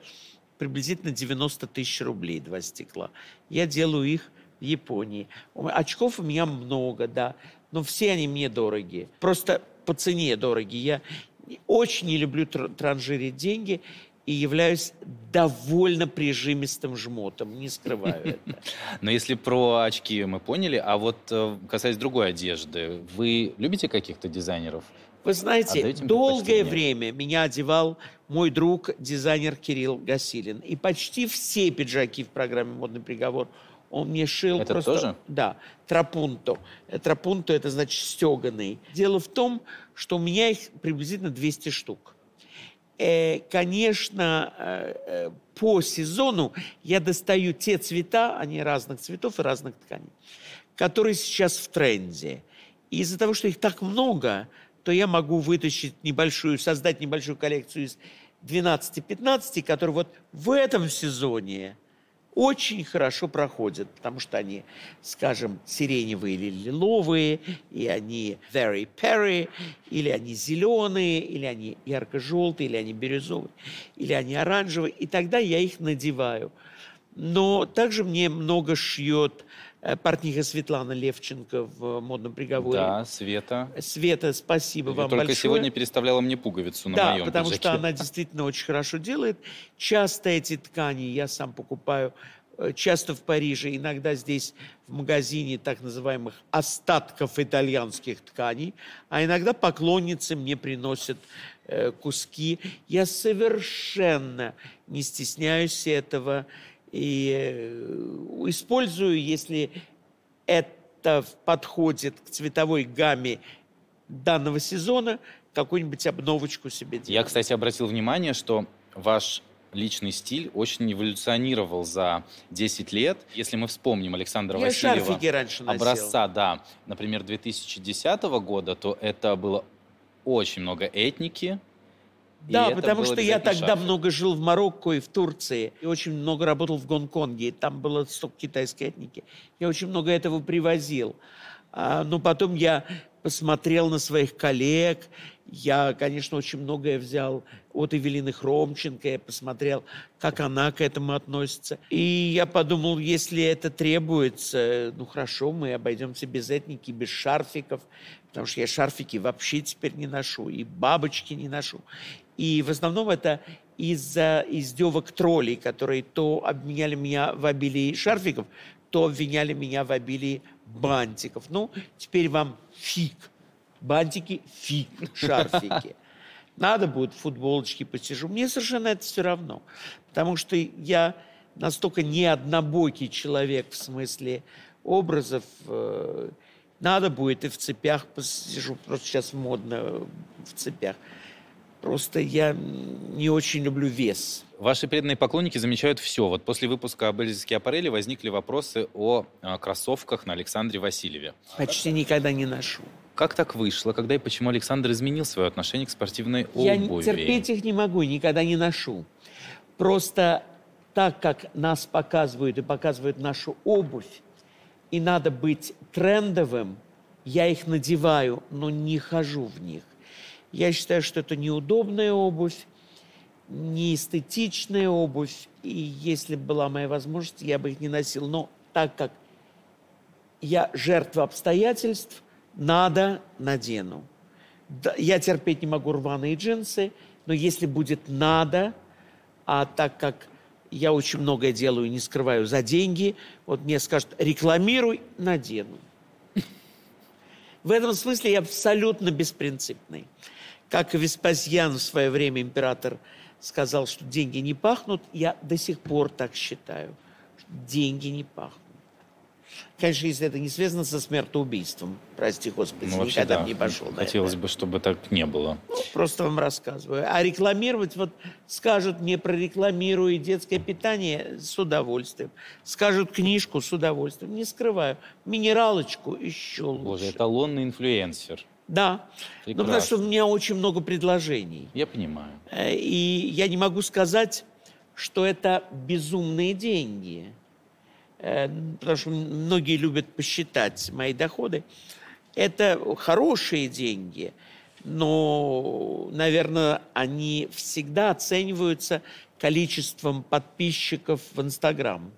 приблизительно 90 тысяч рублей два стекла. Я делаю их в Японии. Очков у меня много, да, но все они мне дорогие. Просто по цене дорогие. Я очень не люблю транжирить деньги и являюсь довольно прижимистым жмотом, не скрываю это. Но если про очки мы поняли, а вот э, касаясь другой одежды, вы любите каких-то дизайнеров? Вы знаете, долгое время меня одевал мой друг, дизайнер Кирилл Гасилин. И почти все пиджаки в программе «Модный приговор» он мне шил это просто... тоже? Да, трапунто. Трапунто – это значит стеганый. Дело в том, что у меня их приблизительно 200 штук. Э, конечно, э, э, по сезону я достаю те цвета, они разных цветов и разных тканей, которые сейчас в тренде. Из-за того, что их так много, то я могу вытащить небольшую, создать небольшую коллекцию из 12-15, которые вот в этом сезоне очень хорошо проходят, потому что они, скажем, сиреневые или лиловые, и они very perry, или они зеленые, или они ярко-желтые, или они бирюзовые, или они оранжевые, и тогда я их надеваю. Но также мне много шьет Э, портниха Светлана Левченко в модном приговоре. Да, Света. Света, спасибо Вы вам только большое. сегодня переставляла мне пуговицу на да, моем потому пиджаке. что она действительно очень хорошо делает. Часто эти ткани я сам покупаю э, часто в Париже, иногда здесь в магазине так называемых остатков итальянских тканей, а иногда поклонницы мне приносят э, куски. Я совершенно не стесняюсь этого и э, использую, если это подходит к цветовой гамме данного сезона, какую-нибудь обновочку себе делать. Я, кстати, обратил внимание, что ваш личный стиль очень эволюционировал за 10 лет. Если мы вспомним Александра Я Васильева, раньше носил. образца, да, например, 2010 года, то это было очень много этники. И Да, это потому что я тогда много жил в Марокко и в Турции. И очень много работал в Гонконге. и Там было столько китайской этники. Я очень много этого привозил. А, но потом я посмотрел на своих коллег. Я, конечно, очень многое взял от Эвелины Хромченко. Я посмотрел, как она к этому относится. И я подумал, если это требуется, ну хорошо, мы обойдемся без этники, без шарфиков. Потому что я шарфики вообще теперь не ношу. И бабочки не ношу. И в основном это из-за издевок троллей, которые то обменяли меня в обилии шарфиков, то обвиняли меня в обилии бантиков. Ну, теперь вам фиг. Бантики – фиг, шарфики. Надо будет в футболочке посижу. Мне совершенно это все равно. Потому что я настолько не однобокий человек в смысле образов. э, Надо будет и в цепях посижу. Просто сейчас модно в цепях. Просто я не очень люблю вес. Ваши преданные поклонники замечают все. Вот после выпуска об Эльзе Скиапарелли возникли вопросы о а, кроссовках на Александре Васильеве. Почти никогда не ношу. Как так вышло? Когда и почему Александр изменил свое отношение к спортивной Я обуви? терпеть их не могу никогда не ношу. Просто так как нас показывают и показывают нашу обувь, и надо быть трендовым, я их надеваю, но не хожу в них. Я считаю, что это неудобная обувь, неэстетичная обувь, и если бы была моя возможность, я бы их не носил. Но так как я жертва обстоятельств, надо, надену. Я терпеть не могу рваные джинсы, но если будет надо, а так как я очень многое делаю, не скрываю, за деньги, вот мне скажут, рекламируй, надену. В этом смысле я абсолютно беспринципный. Как и Веспасьян в свое время император сказал, что деньги не пахнут, я до сих пор так считаю. Деньги не пахнут. Конечно, если это не связано со смертоубийством, прости господи, Ну, вообще, никогда да. не пошел Хотелось это. бы, чтобы так не было. Ну, Просто вам рассказываю. А рекламировать, вот скажут мне прорекламирую детское питание с удовольствием. Скажут книжку с удовольствием. Не скрываю. Минералочку еще лучше. Боже, эталонный инфлюенсер. Да. Ну, потому что у Прекрасно. меня очень много предложений. Я понимаю. Э, И я не могу сказать, что это безумные деньги. Э, Потому что многие любят посчитать мои доходы. Это хорошие деньги, но, наверное, они всегда оцениваются количеством подписчиков в Инстаграм.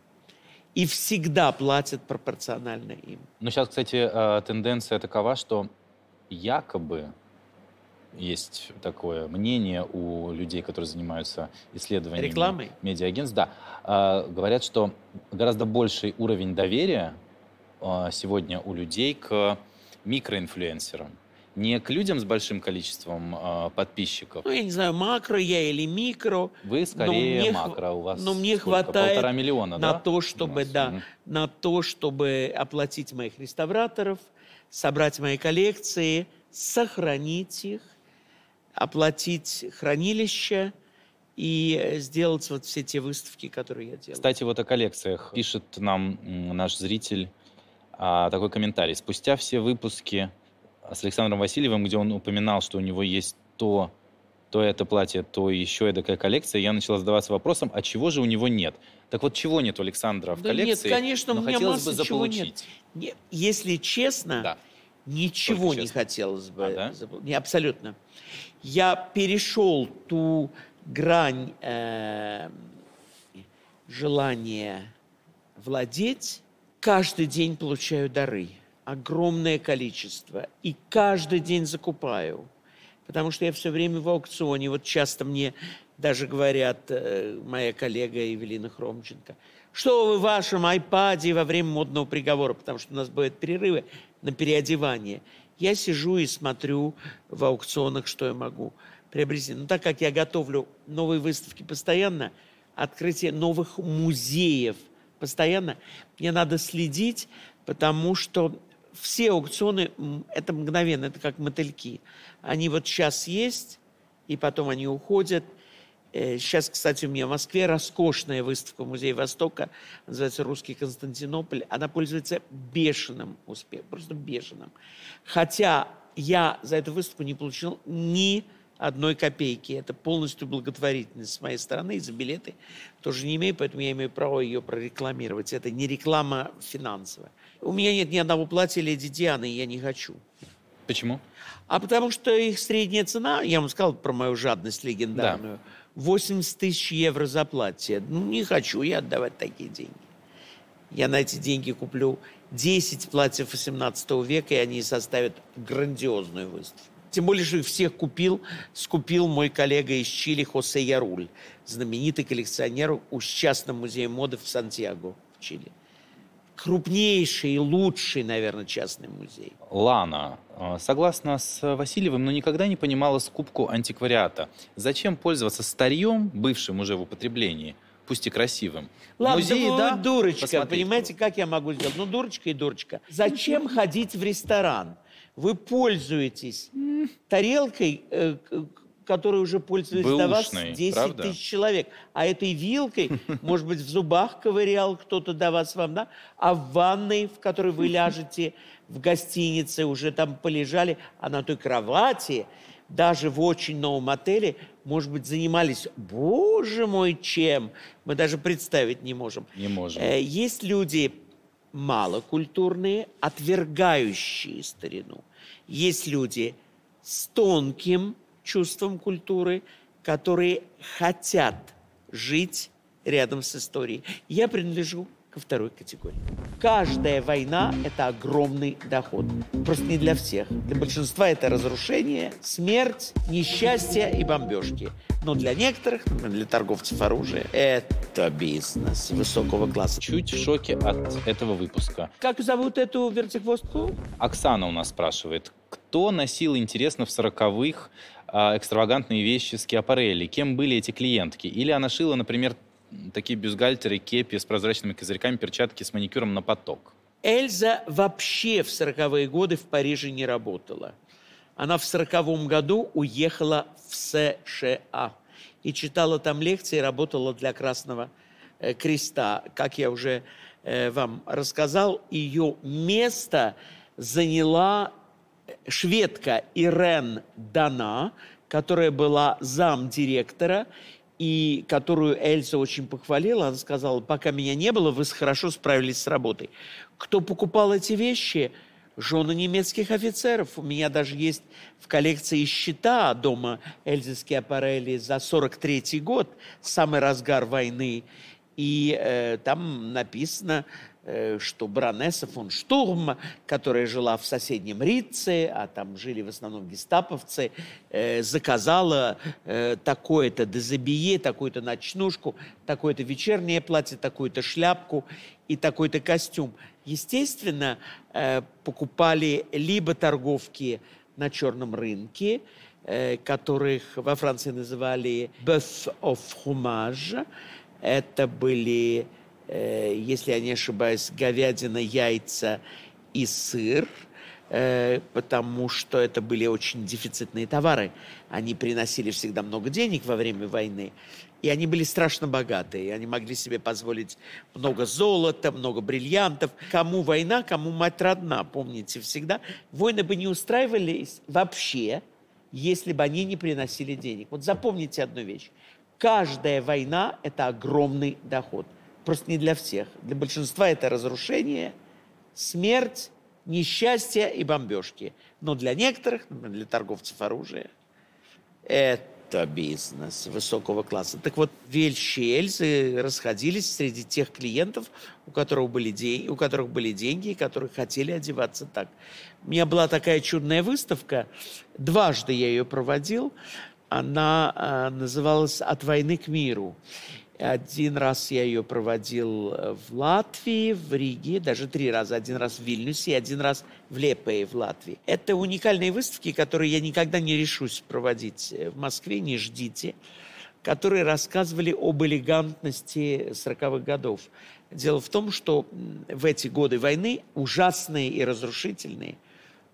И всегда платят пропорционально им. Но сейчас, кстати, э, тенденция такова, что якобы есть такое мнение у людей, которые занимаются исследованиями Рекламой? медиагентств, да, э, говорят, что гораздо больший уровень доверия э, сегодня у людей к микроинфлюенсерам. Не к людям с большим количеством э, подписчиков. Ну, я не знаю, макро я или микро. Вы скорее мне хва- макро, у вас но мне сколько? хватает Полтора миллиона, на да? то, чтобы, да, на то, чтобы оплатить моих реставраторов, собрать мои коллекции, сохранить их, оплатить хранилище и э, сделать вот все те выставки, которые я делаю. Кстати, вот о коллекциях пишет нам наш зритель а, такой комментарий. Спустя все выпуски с Александром Васильевым, где он упоминал, что у него есть то, то это платье, то еще такая коллекция, я начала задаваться вопросом, а чего же у него нет? Так вот, чего нет у Александра в Да нет, коллекции? конечно, но у меня хотелось бы нет. заполучить. Не- Если честно, Да. Ничего Только не честно. хотелось бы. А, да? Не, абсолютно. Я перешел ту грань э, желания владеть. Каждый день получаю дары. Огромное количество. И каждый день закупаю. Потому что я все время в аукционе. Вот часто мне даже говорят, э, моя коллега Евелина Хромченко, что вы в вашем айпаде во время модного приговора, потому что у нас бывают перерывы на переодевание. Я сижу и смотрю в аукционах, что я могу приобрести. Но так как я готовлю новые выставки постоянно, открытие новых музеев постоянно, мне надо следить, потому что все аукционы, это мгновенно, это как мотыльки. Они вот сейчас есть, и потом они уходят. Сейчас, э, кстати, у меня в Москве роскошная выставка Музея Востока, называется «Русский Константинополь». Она пользуется бешеным успехом, просто бешеным. Хотя я за эту выставку не получил ни одной копейки. Это полностью благотворительность с моей стороны, и за билеты тоже не имею, поэтому я имею право ее прорекламировать. Это не реклама финансовая. У меня нет ни одного платья Леди Дианы, и я не хочу. Почему? А потому что их средняя цена, я вам сказал про мою жадность легендарную, да. 80 тысяч евро за платье. Ну, не хочу я отдавать такие деньги. Я на эти деньги куплю 10 платьев 18 века, и они составят грандиозную выставку. Тем более, что их всех купил, скупил мой коллега из Чили Хосе Яруль, знаменитый коллекционер у частном музея моды в Сантьяго, в Чили. Крупнейший и лучший, наверное, частный музей. Лана, а, согласно с Васильевым, но никогда не понимала скупку антиквариата. Зачем пользоваться старьем, бывшим уже в употреблении, пусть и красивым. Ладно, Музеи, да, да, дурочка, посмотреть. понимаете, как я могу сделать? Ну, дурочка и дурочка. Зачем ходить в ресторан? Вы пользуетесь тарелкой, э, которой уже пользуется до вас 10 правда? тысяч человек. А этой вилкой, может быть, в зубах ковырял кто-то до вас вам, да? А в ванной, в которой вы ляжете в гостинице, уже там полежали, а на той кровати, даже в очень новом отеле, может быть, занимались, боже мой, чем? Мы даже представить не можем. Не можем. Э, есть люди малокультурные, отвергающие старину. Есть люди с тонким чувством культуры, которые хотят жить рядом с историей. Я принадлежу ко второй категории. Каждая война – это огромный доход. Просто не для всех. Для большинства это разрушение, смерть, несчастье и бомбежки. Но для некоторых, для торговцев оружия, это бизнес высокого класса. Чуть в шоке от этого выпуска. Как зовут эту вертихвостку? Оксана у нас спрашивает. Кто носил, интересно, в сороковых экстравагантные вещи с Киапарелли? Кем были эти клиентки? Или она шила, например, такие бюстгальтеры, кепи с прозрачными козырьками, перчатки с маникюром на поток. Эльза вообще в сороковые годы в Париже не работала. Она в сороковом году уехала в США и читала там лекции, работала для Красного э, Креста. Как я уже э, вам рассказал, ее место заняла шведка Ирен Дана, которая была зам директора и которую Эльза очень похвалила. Она сказала, пока меня не было, вы хорошо справились с работой. Кто покупал эти вещи? Жены немецких офицеров. У меня даже есть в коллекции счета дома Эльзы Скиапарелли за 43 год, самый разгар войны. И э, там написано, что баронесса фон Штурм, которая жила в соседнем Рице, а там жили в основном гестаповцы, э, заказала э, такое-то дезабие, такую-то ночнушку, такое-то вечернее платье, такую-то шляпку и такой-то костюм. Естественно, покупали либо торговки на черном рынке, которых во Франции называли «bœuf au fromage». Это были Э, если я не ошибаюсь, говядина, яйца и сыр, э, потому что это были очень дефицитные товары. Они приносили всегда много денег во время войны, и они были страшно богатые. Они могли себе позволить много золота, много бриллиантов. Кому война, кому мать родна, помните всегда. Войны бы не устраивались вообще, если бы они не приносили денег. Вот запомните одну вещь. Каждая война – это огромный доход просто не для всех. Для большинства это разрушение, смерть, несчастье и бомбежки. Но для некоторых, для торговцев оружия, это бизнес высокого класса. Так вот, вельщи и Эльзы расходились среди тех клиентов, у которых были деньги, у которых были деньги и которые хотели одеваться так. У меня была такая чудная выставка, дважды я ее проводил. Она а, называлась «От войны к миру». Один раз я ее проводил э, в Латвии, в Риге, даже три раза. Один раз в Вильнюсе и один раз в Лепее в Латвии. Это уникальные выставки, которые я никогда не решусь проводить э, в Москве, не ждите. которые рассказывали об элегантности 40-х годов. Дело в том, что в эти годы войны, ужасные и разрушительные,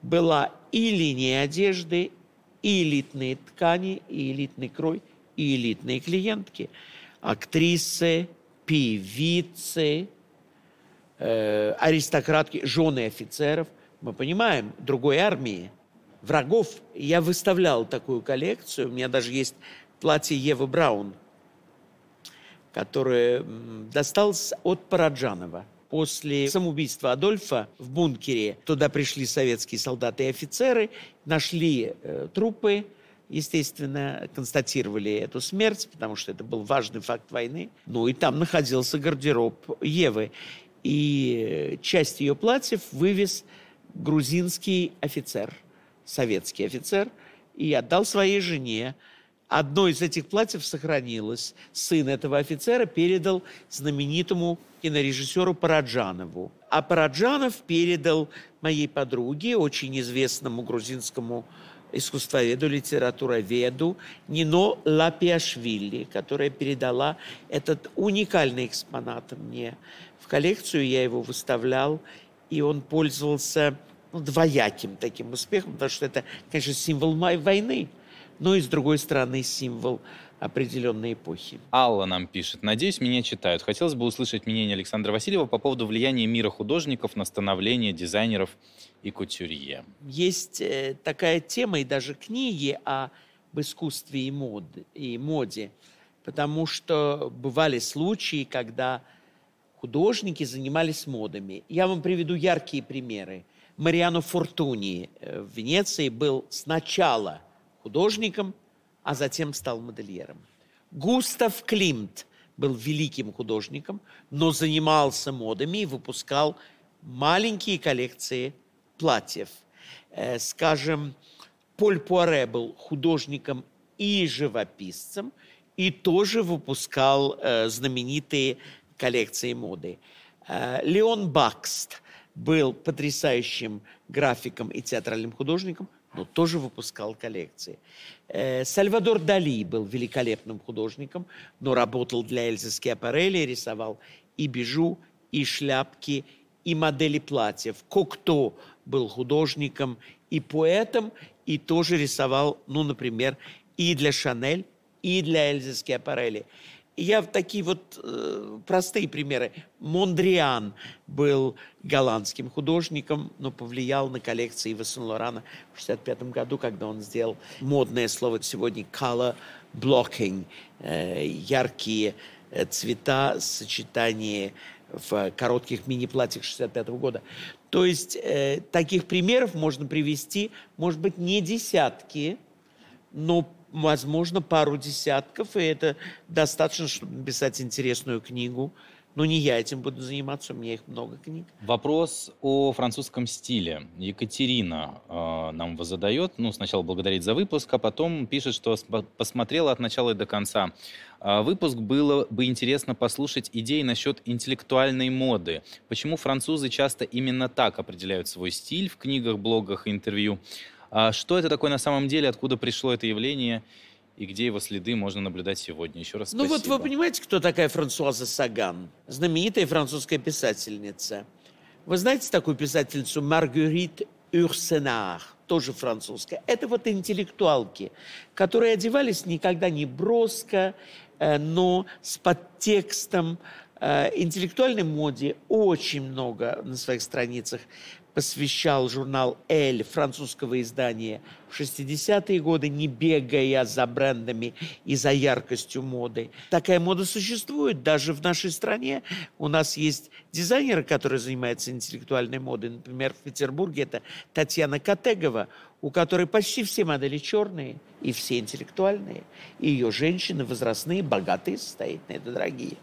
была и линия одежды, и элитные ткани, и элитный крой, и элитные клиентки. Актрисы, певицы, э, аристократки, жены офицеров. Мы понимаем, другой армии, врагов. Я выставлял такую коллекцию. У меня даже есть платье Евы Браун, которое досталось от Параджанова. После самоубийства Адольфа в бункере туда пришли советские солдаты и офицеры, нашли э, трупы, естественно, констатировали эту смерть, потому что это был важный факт войны. Ну и там находился гардероб Евы. И часть ее платьев вывез грузинский офицер, советский офицер, и отдал своей жене. Одно из этих платьев сохранилось. Сын этого офицера передал знаменитому кинорежиссеру Параджанову. А Параджанов передал моей подруге, очень известному грузинскому искусствоведу, литературоведу Нино Лапиашвили, которая передала этот уникальный экспонат мне в коллекцию. Я его выставлял, и он пользовался ну, двояким таким успехом, потому что это, конечно, символ войны, но и, с другой стороны, символ определенной эпохи. Алла нам пишет. Надеюсь, меня читают. Хотелось бы услышать мнение Александра Васильева по поводу влияния мира художников на становление дизайнеров и кутюрье. Есть э, такая тема и даже книги об искусстве и, мод, и моде, потому что бывали случаи, когда художники занимались модами. Я вам приведу яркие примеры. Мариано Фортуни э, в Венеции был сначала художником, а затем стал модельером. Густав Климт был великим художником, но занимался модами и выпускал маленькие коллекции платьев. Э, скажем, Поль Пуаре был художником и живописцем, и тоже выпускал э, знаменитые коллекции моды. Э, Леон Бакст был потрясающим графиком и театральным художником, но тоже выпускал коллекции. Э, Сальвадор Дали был великолепным художником, но работал для Эльзы Скиапарелли, рисовал и бижу, и шляпки, и модели платьев. Кокто был художником и поэтом, и тоже рисовал, ну, например, и для Шанель, и для Эльзы Скиапарелли. Я такие вот э, простые примеры. Мондриан был голландским художником, но повлиял на коллекции Ива Сен-Лорана в 1965 году, когда он сделал модное слово сегодня color blocking, э, яркие э, цвета, сочетание в коротких мини-платьях 65 года. То есть э, таких примеров можно привести, может быть, не десятки, но возможно, пару десятков, и это достаточно, чтобы написать интересную книгу. Но не я этим буду заниматься, у меня их много книг. Вопрос о французском стиле. Екатерина э, нам его задает. Ну, сначала благодарит за выпуск, а потом пишет, что посмотрела от начала и до конца. Э, выпуск было бы интересно послушать идеи насчет интеллектуальной моды. Почему французы часто именно так определяют свой стиль в книгах, блогах, интервью? А что это такое на самом деле, откуда пришло это явление и где его следы можно наблюдать сегодня? Еще раз спасибо. Ну вот вы понимаете, кто такая Франсуаза Саган? Знаменитая французская писательница. Вы знаете такую писательницу Маргурит Урсенар, тоже французская. Это вот интеллектуалки, которые одевались никогда не броско, э, но с подтекстом э, интеллектуальной моде очень много на своих страницах посвящал журнал «Эль» французского издания в 60-е годы, не бегая за брендами и за яркостью моды. Такая мода существует даже в нашей стране. У нас есть дизайнеры, которые занимаются интеллектуальной модой. Например, в Петербурге это Татьяна Категова, у которой почти все модели черные и все интеллектуальные. И ее женщины возрастные, богатые, состоятельные, это дорогие.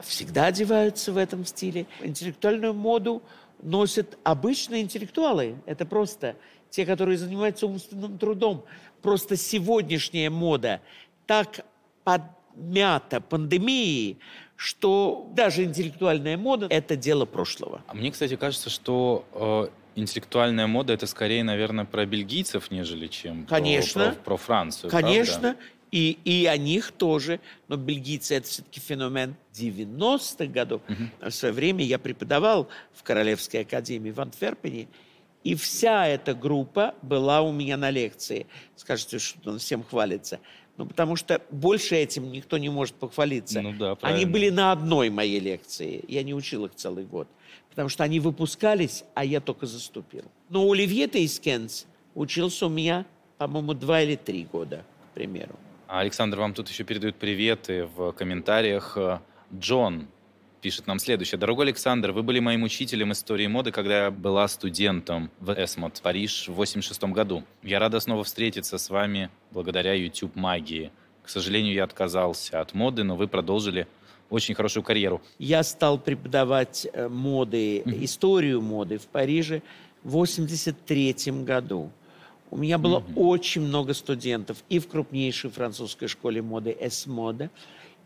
Всегда одеваются в этом стиле. Интеллектуальную моду – носят обычные интеллектуалы. Это просто те, которые занимаются умственным трудом. Просто сегодняшняя мода так подмята пандемией, что даже интеллектуальная мода – это дело прошлого. А мне, кстати, кажется, что э, интеллектуальная мода – это скорее, наверное, про бельгийцев, нежели чем Конечно. Про, про, про Францию, Конечно. Правда? И, и о них тоже, но бельгийцы это все-таки феномен 90-х годов. Угу. В свое время я преподавал в Королевской академии в Антверпене, и вся эта группа была у меня на лекции. Скажете, что он всем хвалится. Ну, потому что больше этим никто не может похвалиться. Ну да, Они были на одной моей лекции. Я не учил их целый год. Потому что они выпускались, а я только заступил. Но Оливье Тейскенс учился у меня, по-моему, два или три года, к примеру. А Александр вам тут еще передают приветы в комментариях. Джон пишет нам следующее. Дорогой Александр, вы были моим учителем истории моды, когда я была студентом в Эсмот, Париж, в 86 году. Я рада снова встретиться с вами благодаря YouTube магии. К сожалению, я отказался от моды, но вы продолжили очень хорошую карьеру. Я стал преподавать э, моды, историю моды в Париже в 83 году. У меня было mm-hmm. очень много студентов и в крупнейшей французской школе моды Эсмода,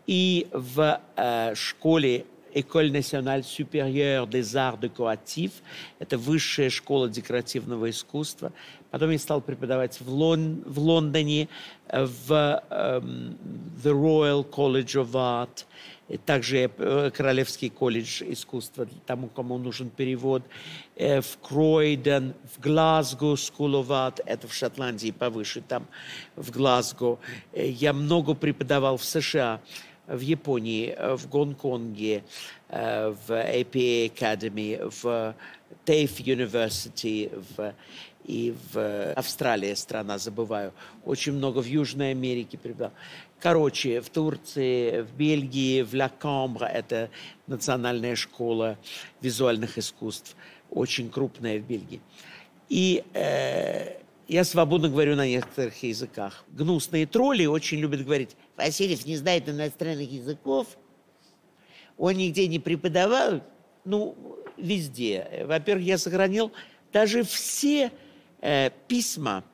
и в э, школе École nationale supérieure des arts décoratifs. Это высшая школа декоративного искусства. Потом я стал преподавать в, Лон, в Лондоне, в um, The Royal College of Art – также э, Королевский колледж искусства, тому, кому нужен перевод, э, в Кройден, в Глазго School of Art, это в Шотландии повыше, там в Глазго. Э, я много преподавал в США, в Японии, в Гонконге, в APA Academy, в TAFE University, в и в Австралии страна, забываю. Очень много в Южной Америке преподавал. Короче, в Турции, в Бельгии, в Ла Камбра, это национальная школа визуальных искусств, очень крупная в Бельгии. И э, я свободно говорю на некоторых языках. Гнусные тролли очень любят говорить, Васильев не знает иностранных языков, он нигде не преподавал, ну, везде. Во-первых, я сохранил даже все э, письма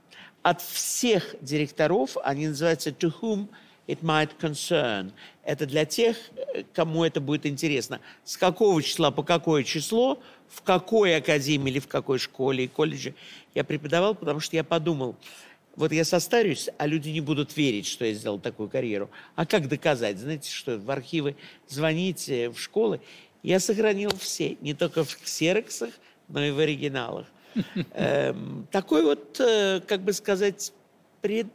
от всех директоров, они называются «To whom it might concern. Это для тех, кому это будет интересно. С какого числа по какое число, в какой академии или в какой школе и колледже я преподавал, потому что я подумал, вот я состарюсь, а люди не будут верить, что я сделал такую карьеру. А как доказать? Знаете, что в архивы звоните, в школы. Я сохранил все, не только в ксероксах, но и в оригиналах. Эм, такой вот, э, как бы сказать, пред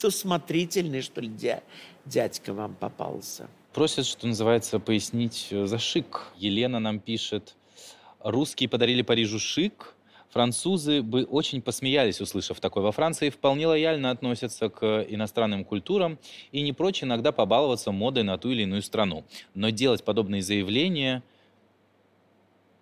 предусмотрительный, что ли, дя, дядька вам попался. Просят, что называется, пояснить э, за шик. Елена нам пишет, русские подарили Парижу шик, Французы бы очень посмеялись, услышав такое. Во Франции вполне лояльно относятся к иностранным культурам и не прочь иногда побаловаться модой на ту или иную страну. Но делать подобные заявления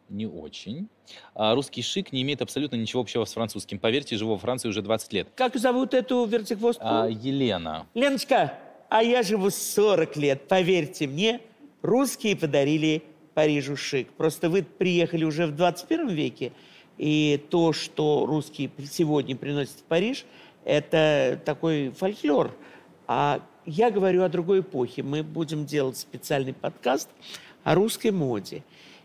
не очень. А русский шик не имеет абсолютно ничего общего с французским. Поверьте, живу во Франции уже 20 лет. Как зовут эту вертихвостку? А, Елена. Леночка, а я живу 40 лет. Поверьте мне, русские подарили Парижу шик. Просто вы приехали уже в 21 веке, и то, что русские сегодня приносят в Париж, это такой фольклор. А я говорю о другой эпохе. Мы будем делать специальный подкаст о русской моде.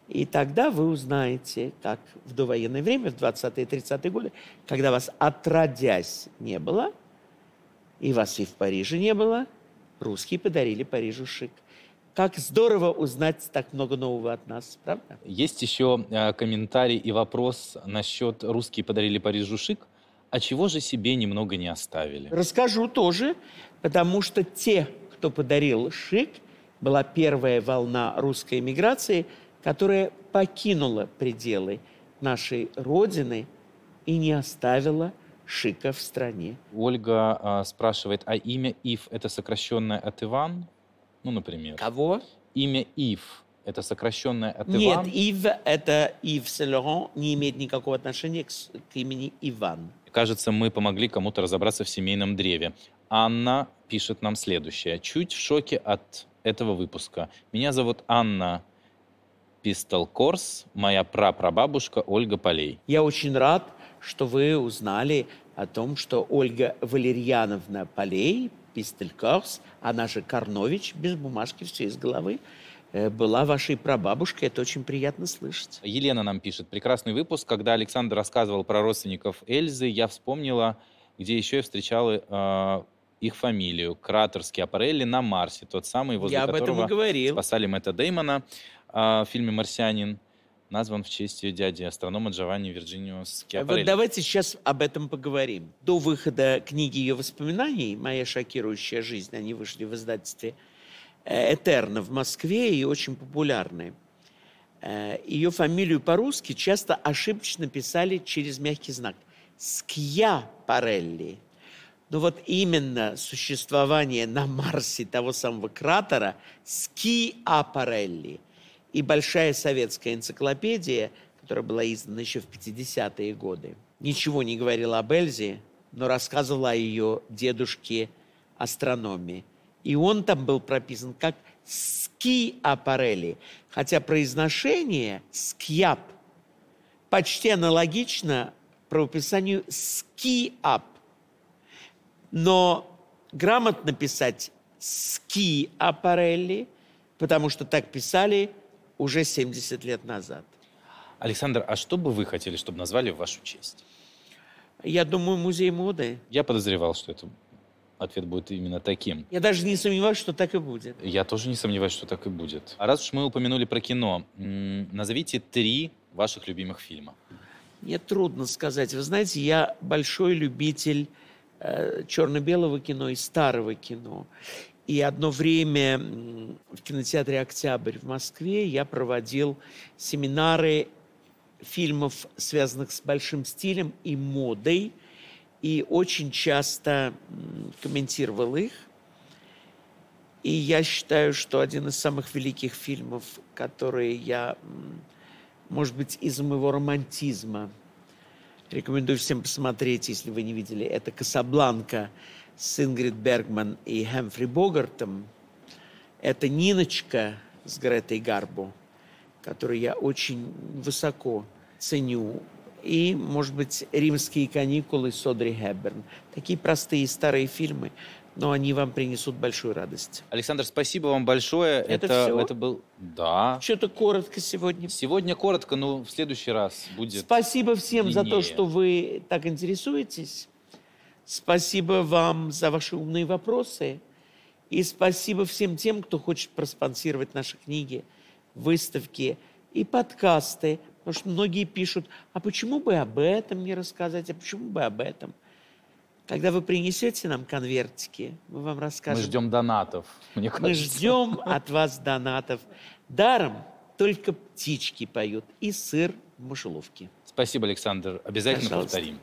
И тогда вы узнаете, как в довоенное время, в 20-е и 30-е годы, когда вас отродясь не было, и вас и в Париже не было, русские подарили Парижу шик. Как здорово узнать так много нового от нас, правда? Есть еще э, комментарий и вопрос насчет «русские подарили Парижу шик». А чего же себе немного не оставили? Расскажу тоже, потому что те, кто подарил шик, была первая волна русской эмиграции – которая покинула пределы нашей Родины и не оставила шика в стране. Ольга а, спрашивает, а имя Ив – это сокращенное от Иван? Ну, например. Кого? Имя Ив – это сокращенное от Иван? Нет, Ив – это Ив Сен-Лоран, не имеет никакого отношения к, к имени Иван. Кажется, мы помогли кому-то разобраться в семейном древе. Анна пишет нам следующее. Чуть в шоке от этого выпуска. Меня зовут Анна Пистол Корс, моя прапрабабушка Ольга Полей. Я очень рад, что вы узнали о том, что Ольга Валерьяновна Полей, Пистоль Корс, она же Карнович, без бумажки, все из головы, э, была вашей прабабушкой. Это очень приятно слышать. Елена нам пишет. Прекрасный выпуск. Когда Александр рассказывал про родственников Эльзы, я вспомнила, где еще я встречала э, их фамилию. Кратер Скиапарелли на Марсе, тот самый, возле Я об этом и которого говорил. спасали Мэтта Деймона а, в фильме «Марсианин», назван в честь ее дяди, астронома Джованни Вирджинио Скиапарелли. Вот давайте сейчас об этом поговорим. До выхода книги ее воспоминаний «Моя шокирующая жизнь», они вышли в издательстве э, «Этерна» в Москве и очень популярны. Э, Ее фамилию по-русски часто ошибочно писали через мягкий знак. Скьяпарелли. Но вот именно существование на Марсе того самого кратера Скиапарелли и большая советская энциклопедия, которая была издана еще в 50-е годы, ничего не говорила об Эльзе, но рассказывала о ее дедушке астрономии. И он там был прописан как Скиапарелли, хотя произношение Скьяп почти аналогично правописанию Скиап. Но грамотно писать Скиапарелли, потому что так писали уже 70 лет назад. Александр, а что бы вы хотели, чтобы назвали в вашу честь? Я думаю, музей моды. Я подозревал, что это ответ будет именно таким. Я даже не сомневаюсь, что так и будет. Я тоже не сомневаюсь, что так и будет. А раз уж мы упомянули про кино, назовите три ваших любимых фильма. Мне трудно сказать. Вы знаете, я большой любитель э, черно-белого кино и старого кино. И одно время в кинотеатре «Октябрь» в Москве я проводил семинары фильмов, связанных с большим стилем и модой, и очень часто комментировал их. И я считаю, что один из самых великих фильмов, которые я, может быть, из-за моего романтизма, рекомендую всем посмотреть, если вы не видели, это «Касабланка» с Ингрид Бергман и Хэмфри Богартом. Это «Ниночка» с Гретой Гарбо, которую я очень высоко ценю. И, может быть, «Римские каникулы» с Одри Хепберн. Такие простые старые фильмы, но они вам принесут большую радость. Александр, спасибо вам большое. Это это, всё? это был... Да. Что-то коротко сегодня. Сегодня коротко, но в следующий раз будет... Спасибо всем за то, длиннее. что вы так интересуетесь. Спасибо вам за ваши умные вопросы. И спасибо всем тем, кто хочет проспонсировать наши книги, выставки и подкасты. Потому что многие пишут, а почему бы об этом не рассказать, а почему бы об этом? Когда вы принесете нам конвертики, мы вам Мы расскажем. ждем донатов, мне Мы кажется. ждем от вас донатов. Даром только птички поют и сыр в мышеловке. Спасибо, Александр. Обязательно Пожалуйста. повторим.